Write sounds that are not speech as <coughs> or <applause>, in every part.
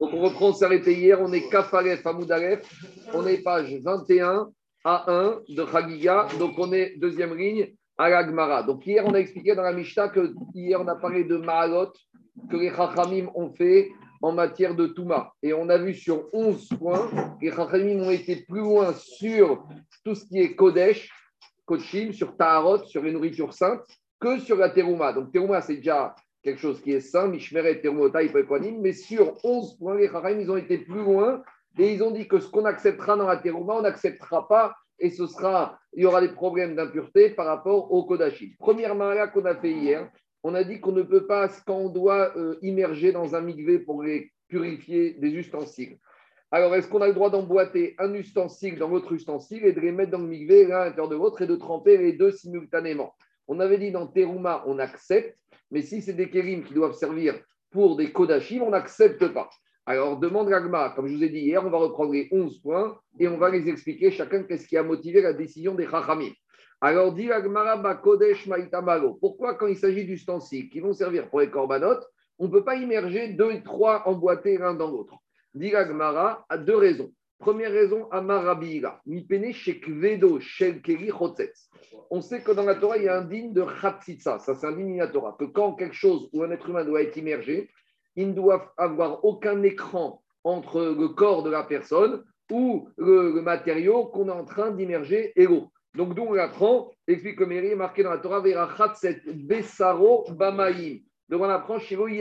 Donc on reprend, on s'est arrêté hier, on est Kafaref Amoudalef, on est page 21 à 1 de Chagiga, donc on est deuxième ligne à la Donc hier, on a expliqué dans la Mishnah que hier, on a parlé de Mahalot que les Chachamim ont fait en matière de Touma. Et on a vu sur 11 points, les Chachamim ont été plus loin sur tout ce qui est Kodesh, Kochim, sur Taharot, sur les nourritures saintes, que sur la Teruma. Donc Teruma, c'est déjà quelque chose qui est saint, Mishmeret, Terumota, mais sur 11 points, les Chachamim, ils ont été plus loin et ils ont dit que ce qu'on acceptera dans la Teruma, on n'acceptera pas et ce sera, il y aura des problèmes d'impureté par rapport au Kodashim. Première mara qu'on a fait hier, on a dit qu'on ne peut pas, quand on doit euh, immerger dans un migvé pour purifier des ustensiles. Alors, est-ce qu'on a le droit d'emboîter un ustensile dans l'autre ustensile et de les mettre dans le migvé l'un à l'intérieur de l'autre et de tremper les deux simultanément? On avait dit dans Teruma, on accepte, mais si c'est des kérim qui doivent servir pour des kodashim, on n'accepte pas. Alors, demande Ragma, comme je vous ai dit hier, on va reprendre les 11 points et on va les expliquer chacun qu'est-ce qui a motivé la décision des Chachamim. Alors, dit Ragmara Kodesh Maitamalo. Pourquoi, quand il s'agit d'ustensiles qui vont servir pour les corbanotes, on ne peut pas immerger deux et trois emboîtés l'un dans l'autre? Dit Ragmara à deux raisons. Première raison, Amarabira, Mipene Shekvedo Shelkeri Chotzetz. On sait que dans la Torah, il y a un digne de Chatzitza. Ça, c'est un digne de la Torah. Que quand quelque chose ou un être humain doit être immergé, ils ne doivent avoir aucun écran entre le corps de la personne ou le, matériau qu'on est en train d'immerger et l'eau. Donc, d'où on apprend, explique que Méry est marqué dans la Torah, Verachatset Besaro Bamaim. Donc, on apprend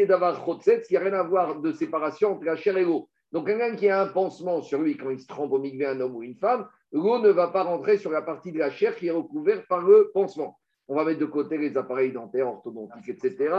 d'avoir Chotset, il n'y a rien à voir de séparation entre la chair et l'eau. Donc, quelqu'un qui a un pansement sur lui quand il se trempe au migvé, un homme ou une femme, l'eau ne va pas rentrer sur la partie de la chair qui est recouverte par le pansement on va mettre de côté les appareils dentaires, orthodontiques, etc.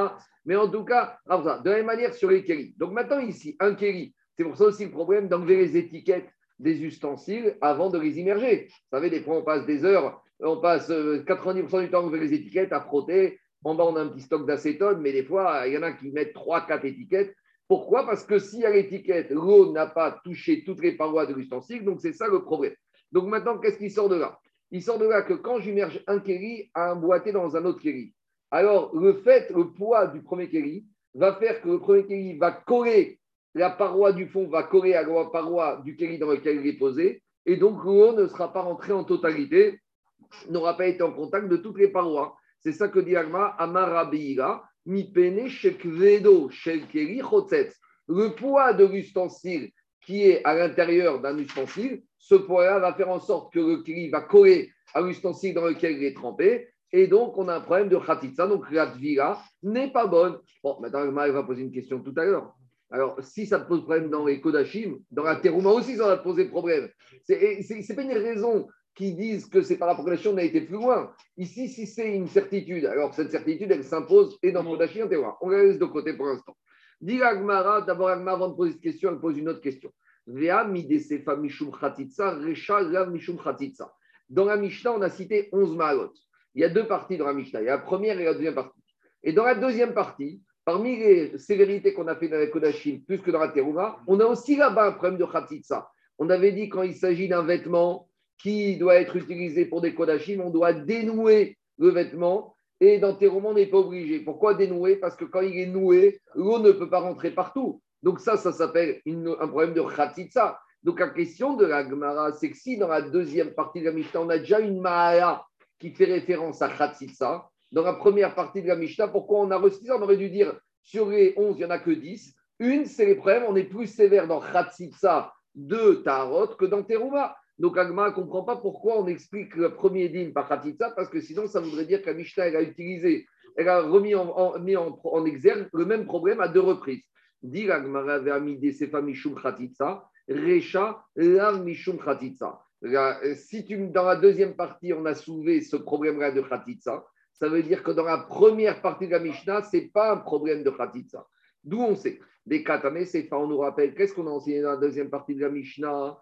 Mais en tout cas, de la même manière sur les kéris. Donc maintenant, ici, un kéri, c'est pour ça aussi le problème d'enlever les étiquettes des ustensiles avant de les immerger. Vous savez, des fois, on passe des heures, on passe 90% euh, du temps à enlever les étiquettes, à frotter. En bas, on a un petit stock d'acétone, mais des fois, il y en a qui mettent 3-4 étiquettes. Pourquoi? Parce que si à l'étiquette, l'eau n'a pas touché toutes les parois de l'ustensile, donc c'est ça le problème. Donc maintenant, qu'est-ce qui sort de là? Il sort de là que quand j'immerge un kéri à emboîter dans un autre kéri, alors le fait, le poids du premier kéri va faire que le premier kéri va coller, la paroi du fond va coller à la paroi du kéri dans lequel il est posé, et donc l'eau ne sera pas rentrée en totalité, n'aura pas été en contact de toutes les parois. C'est ça que dit Agma, Amarabiira, Le poids de l'ustensile qui est à l'intérieur d'un ustensile, ce poids-là va faire en sorte que le kli va coller à l'ustensile dans lequel il est trempé. Et donc, on a un problème de khatitsa. Donc, la tvira n'est pas bonne. Bon, maintenant, Marie va poser une question tout à l'heure. Alors, si ça te pose problème dans les Kodashim, dans la Terouma aussi, ça va te poser problème. Ce n'est pas une raison qui disent que c'est par rapport à on a été plus loin. Ici, si c'est une certitude, alors cette certitude, elle s'impose et dans Kodashim, on la laisse de côté pour l'instant. Dis Agmara, d'abord Agmara, avant de poser cette question, elle pose une autre question. Dans la Mishnah, on a cité 11 Mahalot. Il y a deux parties dans la Mishnah. Il y a la première et la deuxième partie. Et dans la deuxième partie, parmi les sévérités qu'on a fait dans la Kodashim, plus que dans la Teruma, on a aussi là-bas un problème de Khatitsa. On avait dit quand il s'agit d'un vêtement qui doit être utilisé pour des Kodashim, on doit dénouer le vêtement et on n'est pas obligé. Pourquoi dénouer? Parce que quand il est noué, l'eau ne peut pas rentrer partout. Donc ça, ça s'appelle un problème de khatitsa. Donc la question de la Gemara, c'est que si dans la deuxième partie de la Mishnah, on a déjà une Mahala qui fait référence à khatitsa, dans la première partie de la Mishnah, pourquoi on a reçu ça? On aurait dû dire sur les 11, il n'y en a que 10. Une, c'est les problèmes, on est plus sévère dans khatitsa de Tarot que dans Teruma. Donc Agma ne comprend pas pourquoi on explique le premier dîme par Khatitsa, parce que sinon ça voudrait dire que la Mishnah elle a utilisé, elle a remis en, mis en, exergue le même problème à deux reprises. Dit Agmara Sefa Mishum Khatitsa, Recha Lav Mishum Khatitsa. Si tu, dans la deuxième partie, on a soulevé ce problème-là de Khatitsa, ça veut dire que dans la première partie de la Mishnah, ce n'est pas un problème de Khatitsa. D'où on sait Des Katane Sefa, on nous rappelle, qu'est-ce qu'on a enseigné dans la deuxième partie de la Mishnah?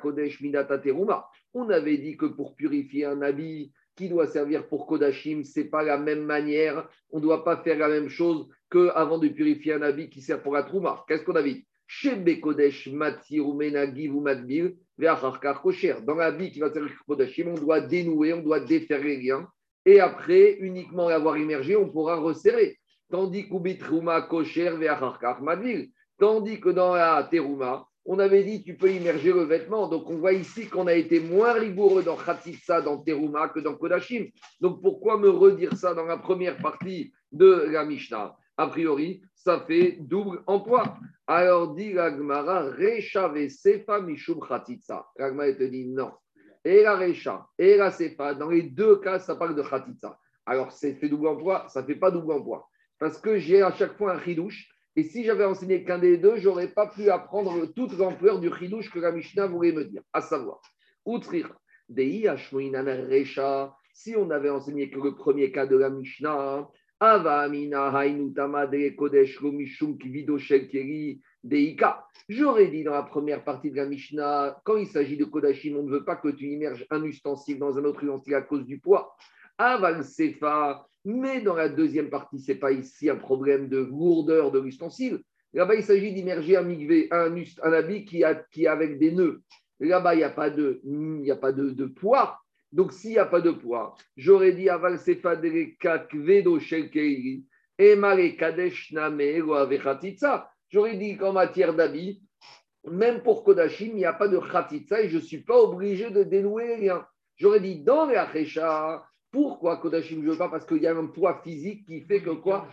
Kodesh, Midata Teruma. On avait dit que pour purifier un habit qui doit servir pour Kodashim, c'est pas la même manière. On ne doit pas faire la même chose qu'avant de purifier un habit qui sert pour la Trouma. Qu'est-ce qu'on a dit? Chez Kodesh, Givu, Matbil, Dans l'habit qui va servir pour Kodashim, on doit dénouer, on doit défaire les liens. Et après, uniquement l'avoir immergé, on pourra resserrer. Tandis Kosher, Veacharkar, Madvil Tandis que dans la terouma, on avait dit tu peux immerger le vêtement. Donc on voit ici qu'on a été moins rigoureux dans Khatitsa, dans Teruma que dans Kodashim. Donc pourquoi me redire ça dans la première partie de la Mishnah? A priori, ça fait double emploi. Alors dit l'Agmara, Recha Sefa Mishum Khatitsa. L'Agmara te dit non. Et la Recha et la Sefa, dans les deux cas, ça parle de Khatitsa. Alors c'est fait double emploi, ça ne fait pas double emploi. Parce que j'ai à chaque fois un chidouche et si j'avais enseigné qu'un des deux, je n'aurais pas pu apprendre toute l'ampleur du chidouche que la Mishnah voulait me dire, à savoir, Outrir, si on avait enseigné que le premier cas de la Mishnah, J'aurais dit dans la première partie de la Mishnah, quand il s'agit de Kodashim, on ne veut pas que tu immerges un ustensile dans un autre ustensile à cause du poids. Aval Sefa, mais dans la deuxième partie, ce n'est pas ici un problème de lourdeur de l'ustensile. Là-bas, il s'agit d'immerger un un, habit qui, a, qui avec des nœuds. Là-bas, il n'y a pas, de, a pas de, poids. Donc, s'il n'y a pas de poids, j'aurais dit aval shelkeiri et kadesh J'aurais dit qu'en matière d'habit, même pour Kodashim, il n'y a pas de khatitsa et je ne suis pas obligé de dénouer rien. J'aurais dit dans les Achecha, pourquoi Kodashim ne veux pas Parce qu'il y a un poids physique qui fait que quoi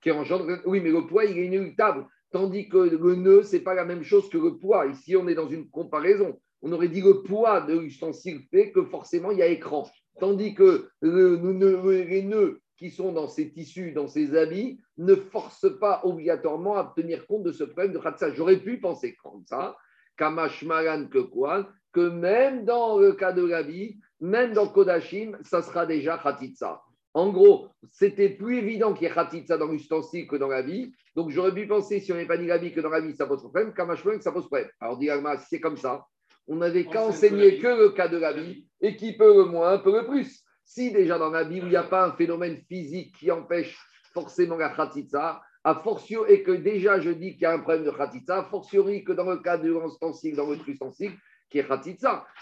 Qui engendre. Oui, mais le poids, il est inéluctable. Tandis que le nœud, ce n'est pas la même chose que le poids. Ici, on est dans une comparaison. On aurait dit le poids de l'ustensile fait que forcément, il y a écran. Tandis que les nœuds qui sont dans ces tissus, dans ces habits, ne forcent pas obligatoirement à tenir compte de ce problème de Khatsa. J'aurais pu penser comme ça, Kamash que quoi Que même dans le cas de l'habit, même dans Kodashim, ça sera déjà Khatitsa. En gros, c'était plus évident qu'il y ait Khatitsa dans l'ustensile que dans la vie. Donc j'aurais pu penser, si on n'est pas dit la vie, que dans la vie, ça pose problème, que ça pose problème. Alors, dit si c'est comme ça, on n'avait qu'à enseigner que le cas de la vie, et qui peut le moins, peut le plus. Si déjà dans la vie, où il n'y a pas un phénomène physique qui empêche forcément la Khatitsa, a fortiori, et que déjà je dis qu'il y a un problème de Khatitsa, a fortiori que dans le cas de l'ustensile, dans votre ustensile, qui est.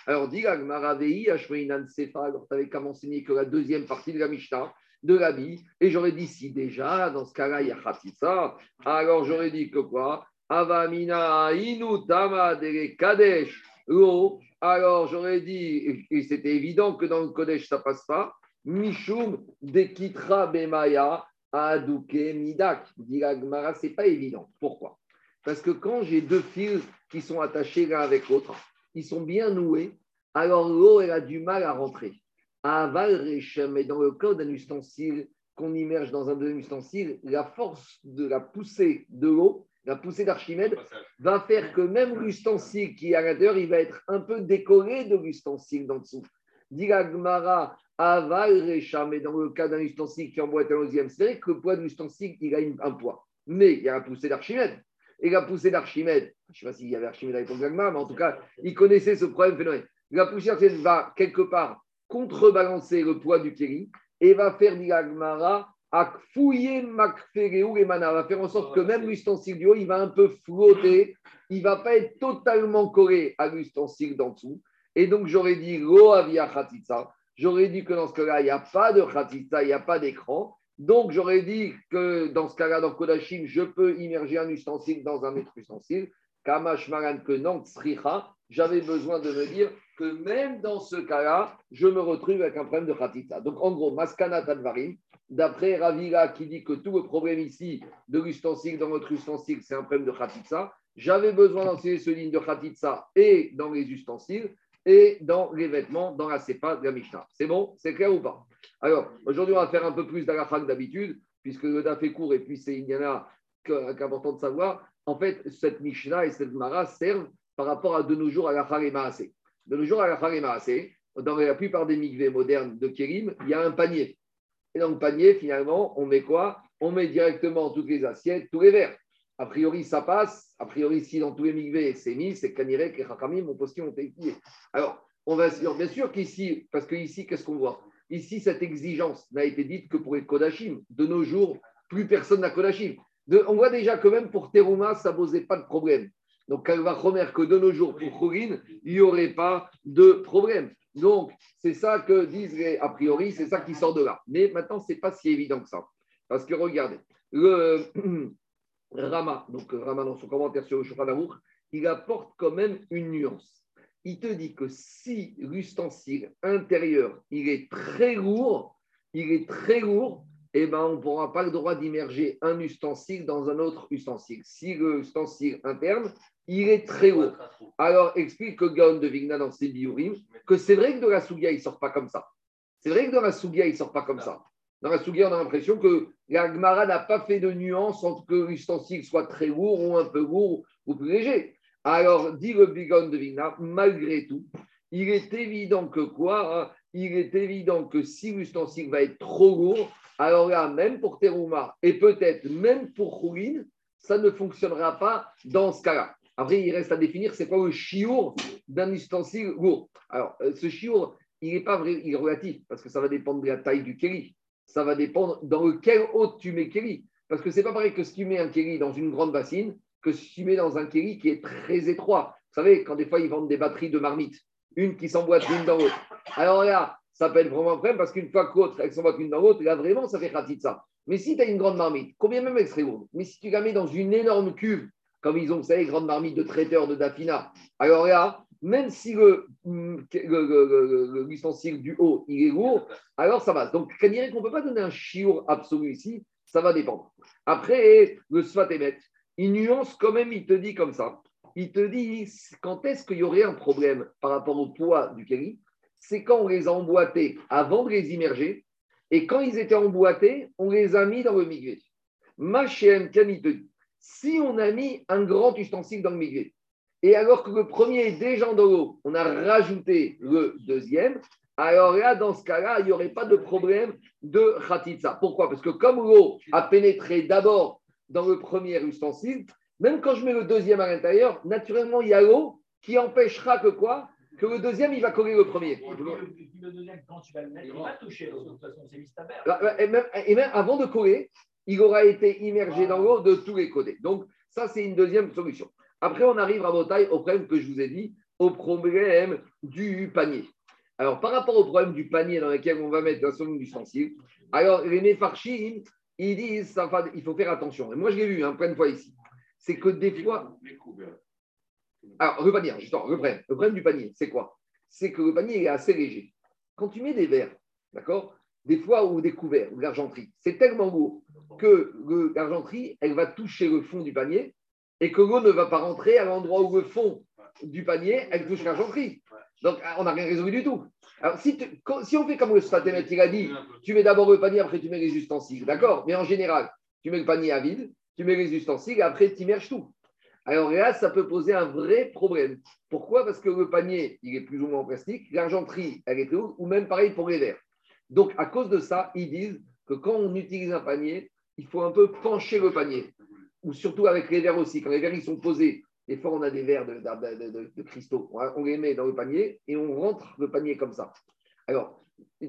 Alors, dit Maraveï, Ashmeinan Sefa, alors tu avais qu'à m'enseigner que la deuxième partie de la Mishnah, de la vie, et j'aurais dit si déjà, dans ce cas-là, il y a Khatitsa, alors j'aurais dit que quoi? Avamina Inu Tama de Kadesh Lo, alors j'aurais dit, et c'était évident que dans le Kodesh ça passe pas, Mishum Dekitra Bemaya Aduke Midak. Dit Gmara, c'est pas évident. Pourquoi? Parce que quand j'ai deux fils qui sont attachés l'un avec l'autre, ils sont bien noués, alors l'eau, elle a du mal à rentrer. Aval mais dans le cas d'un ustensile qu'on immerge dans un deuxième ustensile, la force de la poussée de l'eau, la poussée d'Archimède, va faire que même l'ustensile qui est à l'intérieur, il va être un peu décoré de l'ustensile d'en dessous. Dit Gmara, aval mais dans le cas d'un ustensile qui envoie un deuxième, c'est vrai que le poids de l'ustensile, il a un poids. Mais il y a la poussée d'Archimède et la poussée d'Archimède, je ne sais pas s'il y avait Archimède à l'époque mais en tout cas, il connaissait ce problème phénomène. La d'Archimède va quelque part contrebalancer le poids du Kéri et va faire d'Ilagmara à fouiller Makfereu et Mana, va faire en sorte que même l'ustensile du haut, il va un peu flotter, il ne va pas être totalement collé à l'ustensile d'en dessous. Et donc, j'aurais dit Lo j'aurais dit que dans ce cas-là, il n'y a pas de Khatitsa, il n'y a pas d'écran, donc, j'aurais dit que dans ce cas-là, dans Kodashim, je peux immerger un ustensile dans un autre ustensile. Kamash Maran que j'avais besoin de me dire que même dans ce cas-là, je me retrouve avec un problème de khatita. Donc, en gros, Maskana Tadvarim, d'après Ravira qui dit que tout le problème ici de l'ustensile dans notre ustensile, c'est un problème de khatita, j'avais besoin d'enseigner ce ligne de khatita et dans les ustensiles et dans les vêtements, dans la sépa de la Mishnah. C'est bon? C'est clair ou pas? Alors, aujourd'hui, on va faire un peu plus d'alakha que d'habitude, puisque le daf est court et puis il y en a qu'important de savoir. En fait, cette Mishnah et cette Mara servent par rapport à de nos jours à la et Maasé. De nos jours à la et Maasé, dans la plupart des migvés modernes de Kérim, il y a un panier. Et dans le panier, finalement, on met quoi? On met directement toutes les assiettes, tous les verres. A priori, ça passe. A priori, si dans tous les migvés, c'est mis, c'est Kanirek et Hakamim, mon postier ont été étudiés. Alors, on va bien sûr qu'ici, parce qu'ici, qu'est-ce qu'on voit? Ici, cette exigence n'a été dite que pour les Kodachim. De nos jours, plus personne n'a Kodachim. On voit déjà que même pour Teruma, ça ne posait pas de problème. Donc, elle va que de nos jours, pour Khourin, il n'y aurait pas de problème. Donc, c'est ça que disent les, a priori, c'est ça qui sort de là. Mais maintenant, ce n'est pas si évident que ça. Parce que regardez, le, <clears throat> Rama, donc Rama dans son commentaire sur le Shulchan il apporte quand même une nuance. Il te dit que si l'ustensile intérieur, il est très lourd, il est très lourd, eh ben, on ne pourra pas le droit d'immerger un ustensile dans un autre ustensile. Si l'ustensile interne, il est très lourd. Alors, explique que Gaon de Vigna dans ses biurim que c'est vrai que de la Sougia, il ne sort pas comme ça. C'est vrai que dans la Sougia, il ne sort pas comme ça. Dans la Sougia, on a l'impression que la Gemara n'a pas fait de nuance entre que l'ustensile soit très lourd ou un peu lourd ou plus léger. Alors, dit le Bigon de Vigna, malgré tout, il est évident que quoi? Hein, Il est évident que si l'ustensile va être trop lourd, alors là, même pour Terouma et peut-être même pour Khoulin, ça ne fonctionnera pas dans ce cas-là. Après, il reste à définir c'est quoi le chiour d'un ustensile lourd. Alors, euh, ce chiour, il n'est pas vrai, il est relatif parce que ça va dépendre de la taille du kéli. Ça va dépendre dans lequel haut tu mets kéli. Parce que c'est pas pareil que si tu mets un kéli dans une grande bassine que si tu mets dans un kéli qui est très étroit. Vous savez, quand des fois ils vendent des batteries de marmite, une qui s'emboîte l'une dans l'autre. Alors là, ça peut être vraiment un problème parce qu'une fois que l'autre, elle s'emboîte l'une dans l'autre, là vraiment, ça fait de ça. Mais si tu as une grande marmite, combien même elle serait lourde, mais si tu la mets dans une énorme cuve, comme ils ont, vous savez, grande marmite de traiteur de Dafina, alors là, même si l'ustensile du haut, il est lourd, alors ça va. Donc, on dirait qu'on ne peut pas donner un chiour absolu ici, ça va dépendre. Après, le Sfatemet, il nuance quand même, il te dit comme ça. Il te dit quand est-ce qu'il y aurait un problème par rapport au poids du kéli C'est quand on les a emboîtés avant de les immerger. Et quand ils étaient emboîtés, on les a mis dans le migvé. Machem dit si on a mis un grand ustensile dans le migvé, et alors que le premier est déjà dans l'eau, on a rajouté le deuxième, alors là, dans ce cas-là, il n'y aurait pas de problème de khatitsa. Pourquoi? Parce que comme l'eau a pénétré d'abord dans le premier ustensile, même quand je mets le deuxième à l'intérieur, naturellement, il y a l'eau qui empêchera que quoi? Que le deuxième, il va coller le premier. Le deuxième, quand tu vas le mettre, il va toucher, de toute façon, c'est bah, et même, et même avant de coller, il aura été immergé dans l'eau de tous les côtés. Donc, ça, c'est une deuxième solution. Après, on arrive à taille au problème que je vous ai dit, au problème du panier. Alors, par rapport au problème du panier dans lequel on va mettre un son ustensile, alors les Mefarchim, ils disent il faut faire attention. Et moi, je l'ai vu hein, plein de fois ici. C'est que des fois. Alors, le panier, justement, le problème, du panier, c'est quoi? C'est que le panier est assez léger. Quand tu mets des verres, d'accord? Des fois, ou des couverts, ou de l'argenterie, c'est tellement lourd que l'argenterie, elle va toucher le fond du panier et que l'eau ne va pas rentrer à l'endroit où le fond du panier, elle touche l'argenterie. Donc, on n'a rien résolu du tout. Alors, si, on fait comme le Sfatémet, il a dit, tu mets d'abord le panier, après tu mets les ustensiles, d'accord? Mais en général, tu mets le panier à vide, tu mets les ustensiles, et après tu immerges tout. Alors là, ça peut poser un vrai problème. Pourquoi? Parce que le panier, il est plus ou moins en plastique, l'argenterie, elle est haute, ou même pareil pour les verres. Donc, à cause de ça, ils disent que quand on utilise un panier, il faut un peu pencher le panier. Ou surtout avec les verres aussi. Quand les verres ils sont posés des fois, on a des verres de, cristaux. On les met dans le panier et on rentre le panier comme ça. Alors,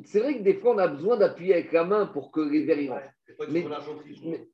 c'est vrai que des fois, on a besoin d'appuyer avec la main pour que les verres y rentrent. Mais,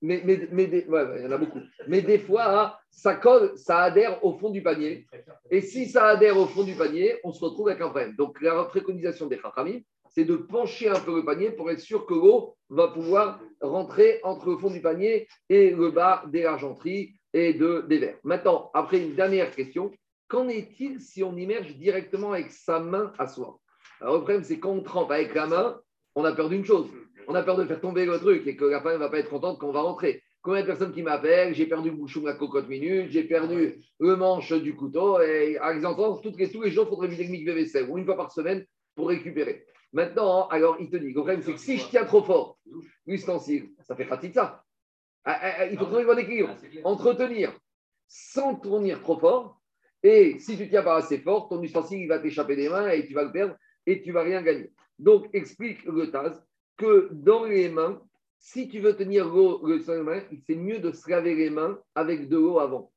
mais, mais, mais il y en a beaucoup. Mais des fois, hein, ça colle, ça adhère au fond du panier. Et si ça adhère au fond du panier, on se retrouve avec un problème. Donc, la préconisation des Chachamim, c'est de pencher un peu le panier pour être sûr que l'eau va pouvoir rentrer entre le fond du panier et le bas des argenteries et de, des verres. Maintenant, après une dernière question, qu'en est-il si on immerge directement avec sa main à soi? Alors, le problème, c'est quand on trempe avec la main, on a peur d'une chose. On a peur de faire tomber le truc et que la femme ne va pas être contente quand on va rentrer. Combien de personnes qui m'appellent J'ai perdu le bouchon de la cocotte minute, j'ai perdu le manche du couteau. Et à exemple, toutes les, tous les jours, il faudrait vider le vaisselle ou une fois par semaine pour récupérer. Maintenant, alors il te dit, le problème, c'est que si je tiens trop fort l'ustensile, ça fait pratique ça. Ah, ah, ah, il faut trouver le bon équilibre. Entretenir sans tourner trop fort. Et si tu tiens pas assez fort, ton ustensile va t'échapper des mains et tu vas le perdre et tu vas rien gagner. Donc, explique le Taz que dans les mains, si tu veux tenir l'eau le main, c'est mieux de se laver les mains avec de l'eau avant.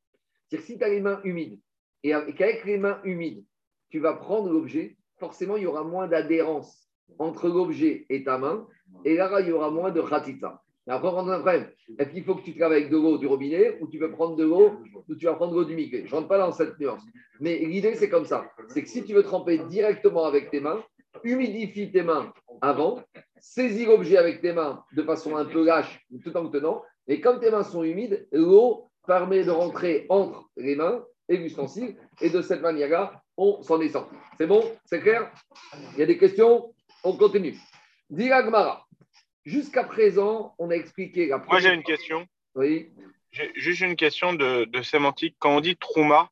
C'est-à-dire si tu as les mains humides et qu'avec les mains humides, tu vas prendre l'objet, forcément, il y aura moins d'adhérence entre l'objet et ta main. Et là, il y aura moins de khatita. Après, on a un problème. Est-ce qu'il faut que tu travailles avec de l'eau du robinet ou tu veux prendre de l'eau ou tu vas prendre de l'eau du micro Je ne rentre pas dans cette nuance. Mais l'idée, c'est comme ça. C'est que si tu veux tremper directement avec tes mains, humidifie tes mains avant, saisis l'objet avec tes mains de façon un peu lâche tout en tenant, Et comme tes mains sont humides, l'eau permet de rentrer entre les mains et l'ustensile. Et de cette manière-là, on s'en est sorti. C'est bon? C'est clair? Il y a des questions? On continue. Diragmara. Jusqu'à présent, on a expliqué la Moi, j'ai une question. Oui. J'ai juste une question de, de, sémantique. Quand on dit Trouma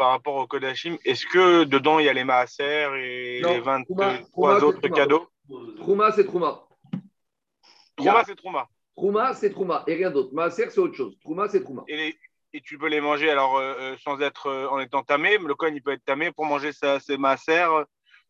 par rapport au Kodachim, est-ce que dedans il y a les Maaser et les 23 autres cadeaux Trouma, c'est Trouma. Trouma, c'est Trouma. Trouma, c'est Trouma et rien d'autre. Maaser, c'est autre chose. Trouma, c'est Trouma. Et, et, tu peux les manger alors euh, euh sans être euh, en étant tamé. Le coin, il peut être tamé pour manger ses Maaser.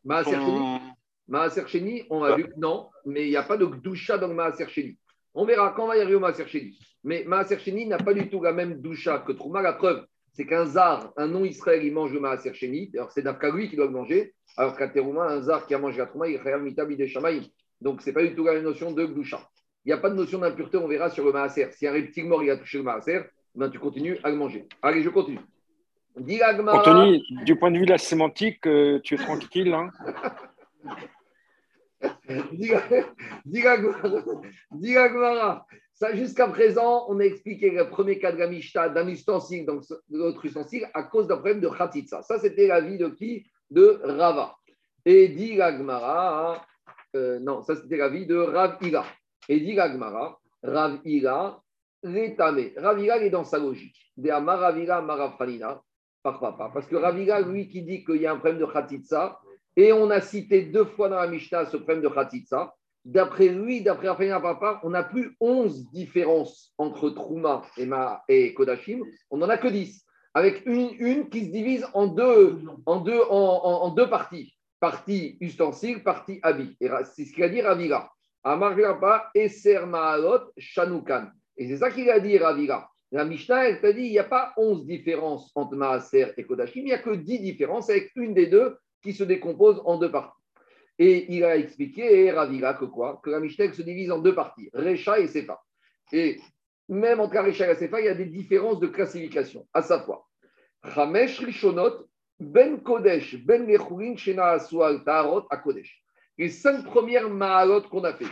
Maaser, son... Maaser Sheni, on a vu que non, mais il n'y a pas de doucha dans le Maaser Sheni. On verra quand on va y arriver au Maaser Sheni. Mais Maaser Sheni n'a pas du tout la même doucha que Trouma. La preuve, c'est qu'un zar, un non-israël, il mange le Maaser Sheni. Alors, c'est d'Afka lui qui doit le manger. Alors qu'à Terouma, un zar qui a mangé la Trouma, il est mitabi des Shamaïm. Donc, ce n'est pas du tout la notion de doucha. Il n'y a pas de notion d'impureté, on verra sur le Maaser. Si un reptile mort, il a touché le Maaser, ben, tu continues à le manger. Allez, je continue. Anthony, du point de vue de la sémantique, euh, tu es tranquille. Hein <laughs> Gmara. Jusqu'à présent, on a expliqué le premier cas de la Mishnah d'un ustensile, donc l'autre ustensile, à cause d'un problème de Khatitsa. Ça, c'était l'avis de qui? De Rava. Et dit euh, non, ça c'était l'avis de Rav Ila. Et dit Rav Ila, rétamé. Rav Ila est dans sa logique. De Amaravila, Marafranina. Pourquoi pas Parce que Rav Ila, lui, qui dit qu'il y a un problème de Khatitsa, et on a cité deux fois dans la Mishnah ce problème de Khatitsa. D'après lui, d'après Raphaël Papa, on n'a plus 11 différences entre Trouma et, Ma, et Kodashim, on n'en a que 10, avec une, qui se divise en deux, en deux, en, deux parties. Partie ustensile, partie habit. Et c'est ce qu'il a dit Ravira. Amar Eser Maalot Shanukan. Et c'est ça qu'il a dit Ravira. La Mishnah, elle t'a dit, il n'y a pas 11 différences entre Maaser et Kodashim, il n'y a que 10 différences avec une des deux qui se décompose en deux parties. Et il a expliqué, Ravira, que quoi? Que la Mishnah se divise en deux parties, Recha et Sefa. Et même entre Recha et la Sefa, il y a des différences de classification, à sa fois. Chamesh Rishonot, Ben Kodesh, Ben Lechurin, Shena Asual, Taharot, Kodesh. Les cinq premières Mahalot qu'on a fait.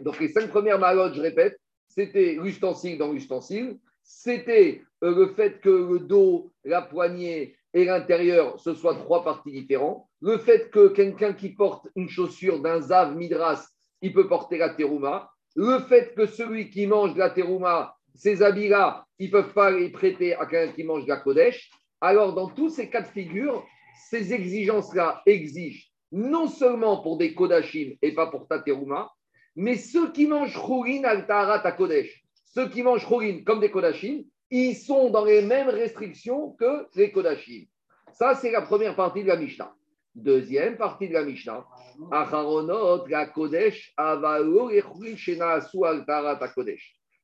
Donc les cinq premières Mahalot, je répète, c'était l'ustensile dans l'ustensile, c'était euh, le fait que le dos, la poignée et l'intérieur, ce soit trois parties différentes. Le fait que quelqu'un qui porte une chaussure d'un Zav Midras, il peut porter la terouma. Le fait que celui qui mange la terouma, ces habits-là, ils ne peuvent pas les prêter à quelqu'un qui mange la Kodesh. Alors, dans tous ces cas de figure, ces exigences-là exigent non seulement pour des Kodashim et pas pour ta terouma, mais ceux qui mangent Khourin al ta Kodesh, ceux qui mangent Khourin comme des Kodashim, ils sont dans les mêmes restrictions que les Kodashim. Ça, c'est la première partie de la Mishnah. Deuxième partie de la Mishnah.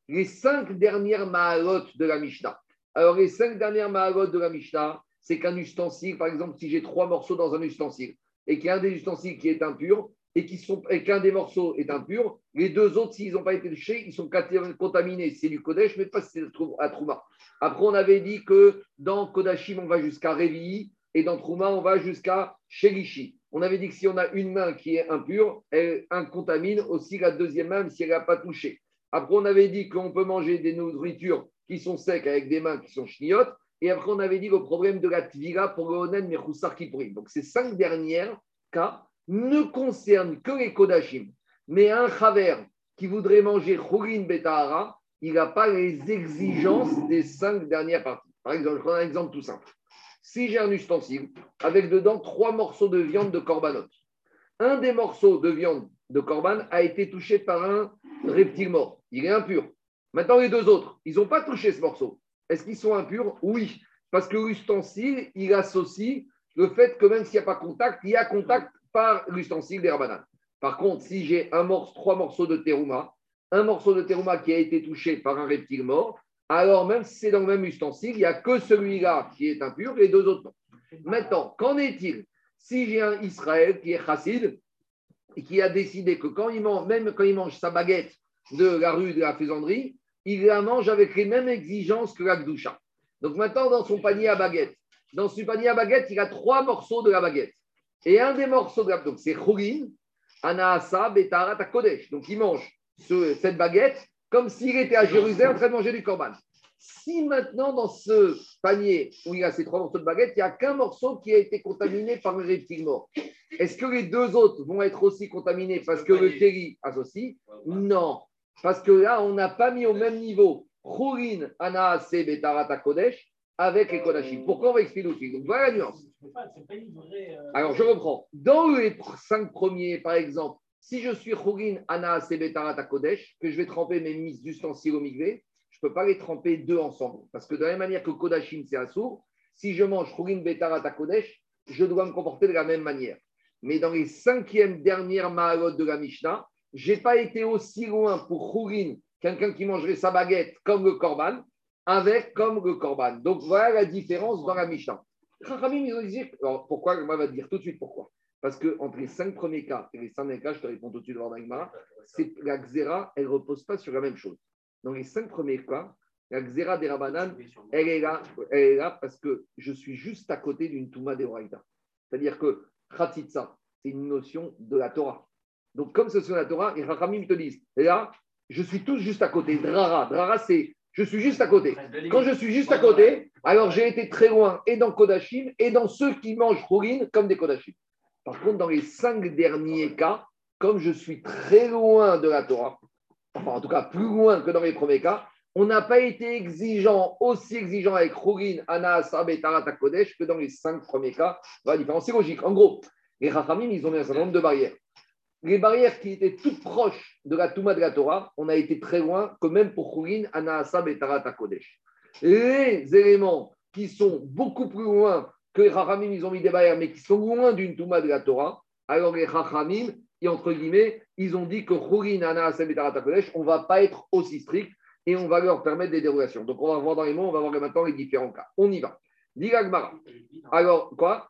Les cinq dernières Mahalot de la Mishnah. Alors, les cinq dernières Mahalot de la Mishnah, c'est qu'un ustensile, par exemple, si j'ai trois morceaux dans un ustensile et qu'il y a un des ustensiles qui est impur, et qu'un des morceaux est impur, les deux autres, s'ils n'ont pas été touchés, ils sont contaminés. C'est du Kodesh, mais pas si c'est à Trouma. Après, on avait dit que dans Kodashim, on va jusqu'à Révi, et dans Trouma, on va jusqu'à Shelishi. On avait dit que si on a une main qui est impure, elle contamine aussi la deuxième main si elle n'a pas touché. Après, on avait dit qu'on peut manger des nourritures qui sont secs avec des mains qui sont chniotes. Et après, on avait dit le problème de la tvila pour le onen mechoussar pourrit. Donc, ces cinq dernières cas ne concerne que les Kodashim. Mais un Chaver qui voudrait manger Khourin Betahara, il n'a pas les exigences des cinq dernières parties. Par exemple, je prends un exemple tout simple. Si j'ai un ustensile avec dedans trois morceaux de viande de corbanot, un des morceaux de viande de corban a été touché par un reptile mort. Il est impur. Maintenant, les deux autres, ils n'ont pas touché ce morceau. Est-ce qu'ils sont impurs? Oui, parce que l'ustensile, il associe le fait que même s'il n'y a pas contact, il y a contact par l'ustensile des rabananes. Par contre, si j'ai un morceau, trois morceaux de terouma, un morceau de terouma qui a été touché par un reptile mort, alors même si c'est dans le même ustensile, il n'y a que celui-là qui est impur et deux autres non. Maintenant, qu'en est-il si j'ai un Israël qui est chassid et qui a décidé que quand il mange, même quand il mange sa baguette de la rue de la faisanderie, il la mange avec les mêmes exigences que la gdoucha. Donc maintenant, dans son panier à baguette, dans son panier à baguette, il a trois morceaux de la baguette. Et un des morceaux de la donc c'est Khourin, Anaasa, Betarat, Kodesh. Donc il mange cette baguette comme s'il était à Jérusalem en train de manger du corban. Si maintenant, dans ce panier où il y a ces trois morceaux de baguette, il n'y a qu'un morceau qui a été contaminé par le reptile mort, est-ce que les deux autres vont être aussi contaminés parce que le kéri associe Non. Parce que là, on n'a pas mis au même niveau Khourin, Anaase, Betarata Kodesh avec les Kodashim. Pourquoi on va expliquer Donc voilà la nuance. Alors je reprends. Dans les cinq premiers, par exemple, si je suis Khourin, Anaase, Betarata Kodesh, que je vais tremper mes mises d'ustensiles au migvé, je ne peux pas les tremper deux ensemble. Parce que de la même manière que Kodashim, c'est sourd, si je mange Khourin, Betarata Kodesh, je dois me comporter de la même manière. Mais dans les cinquièmes dernières Mahalot de la Mishnah, je n'ai pas été aussi loin pour Khourin, quelqu'un qui mangerait sa baguette comme le Korban, avec comme le Korban. Donc voilà la différence dans la Mishnah. Alors, pourquoi? Moi, va te dire tout de suite pourquoi. Parce que entre les cinq premiers cas et les cinq derniers cas, je te réponds tout de suite devant c'est la Xéra, elle ne repose pas sur la même chose. Dans les cinq premiers cas, la Xéra des Rabanan, elle est là, elle est là parce que je suis juste à côté d'une Touma des C'est-à-dire que Khatitsa, c'est une notion de la Torah. Donc, comme c'est sur la Torah, les Rachamim te disent, là, je suis tous juste à côté. Drara, Drara, c'est je suis juste à côté. Quand je suis juste à côté, alors j'ai été très loin et dans Kodashim et dans ceux qui mangent Khourin comme des Kodashim. Par contre, dans les cinq derniers cas, comme je suis très loin de la Torah, enfin en tout cas plus loin que dans les premiers cas, on n'a pas été exigeant, aussi exigeant avec Khourin, Anas, et Tarat, Kodesh que dans les cinq premiers cas. La différence, c'est logique. En gros, les Rachamim, ils ont mis un certain nombre de barrières les barrières qui étaient toutes proches de la Touma de la Torah, on a été très loin, que même pour Khourin, Anaasab et Tarata Kodesh. Les éléments qui sont beaucoup plus loin que les Chachamim, ils ont mis des barrières, mais qui sont loin d'une Touma de la Torah, alors les Chachamim, et entre guillemets, ils ont dit que Khourin, Anaasab et Tarata Kodesh, on ne va pas être aussi strict et on va leur permettre des dérogations. Donc on va voir dans les mots, on va voir maintenant les différents cas. On y va. Gmara. Alors, quoi?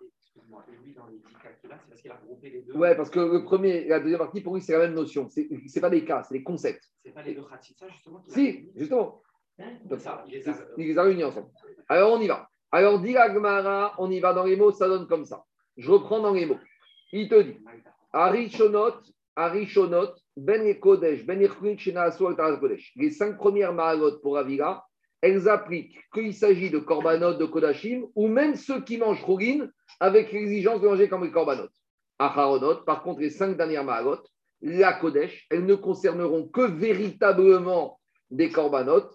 Ouais, parce que le premier la deuxième partie, pour lui, c'est la même notion. Ce n'est pas des cas, c'est des concepts. C'est pas les deux ça justement Si, justement. Hein ça, il, les a... réunis ensemble. Alors, on y va. Alors, dit Agmara, on y va dans les mots, ça donne comme ça. Je reprends dans les mots. Il te dit Arishonot, Arishonot, Ben Kodesh, Ben Kodesh. Les cinq premières maragotes pour Avila, elles appliquent qu'il s'agit de korbanot de Kodashim ou même ceux qui mangent Khourin avec l'exigence de manger comme les korbanot. Acharonot, par contre, les cinq dernières Mahalot, la Kodesh, elles ne concerneront que véritablement des korbanot.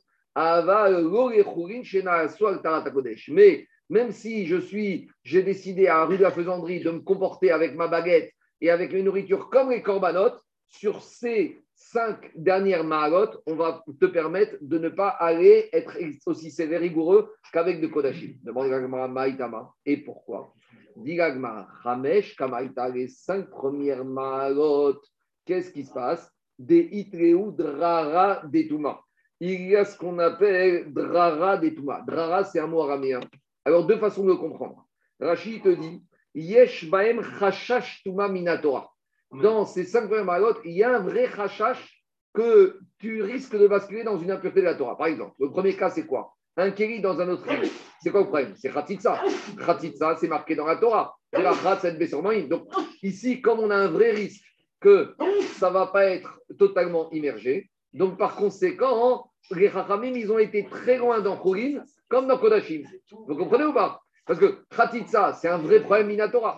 Mais même si je suis, j'ai décidé à rue de la Faisanderie de me comporter avec ma baguette et avec mes nourritures comme les korbanot, sur ces cinq dernières mahalot, on va te permettre de ne pas aller être aussi sévère rigoureux qu'avec de Kodashim. Demande Maïtama. Et pourquoi? Digagma, Hamesh, Kamaïta, les cinq premières mahalot, qu'est-ce qui se passe? Des Itreu, Drara, Detuma. Il y a ce qu'on appelle Drara, Detuma. Drara, c'est un mot araméen. Alors, deux façons de le comprendre. Rachid te dit Yesh Baem Chashash Tuma Minatora. Dans ces cinq premières mahalot, il y a un vrai Chashash que tu risques de basculer dans une impureté de la Torah. Par exemple, le premier cas, c'est quoi? Un kéli dans un autre kéli. C'est quoi le problème? C'est Khatitsa. Khatitsa, c'est marqué dans la Torah. Donc, ici, comme on a un vrai risque que ça ne va pas être totalement immergé, donc par conséquent, les Chachamim, ils ont été très loin dans Khourin comme dans Kodashim. Vous comprenez ou pas? Parce que Khatitsa, c'est un vrai problème Minatora.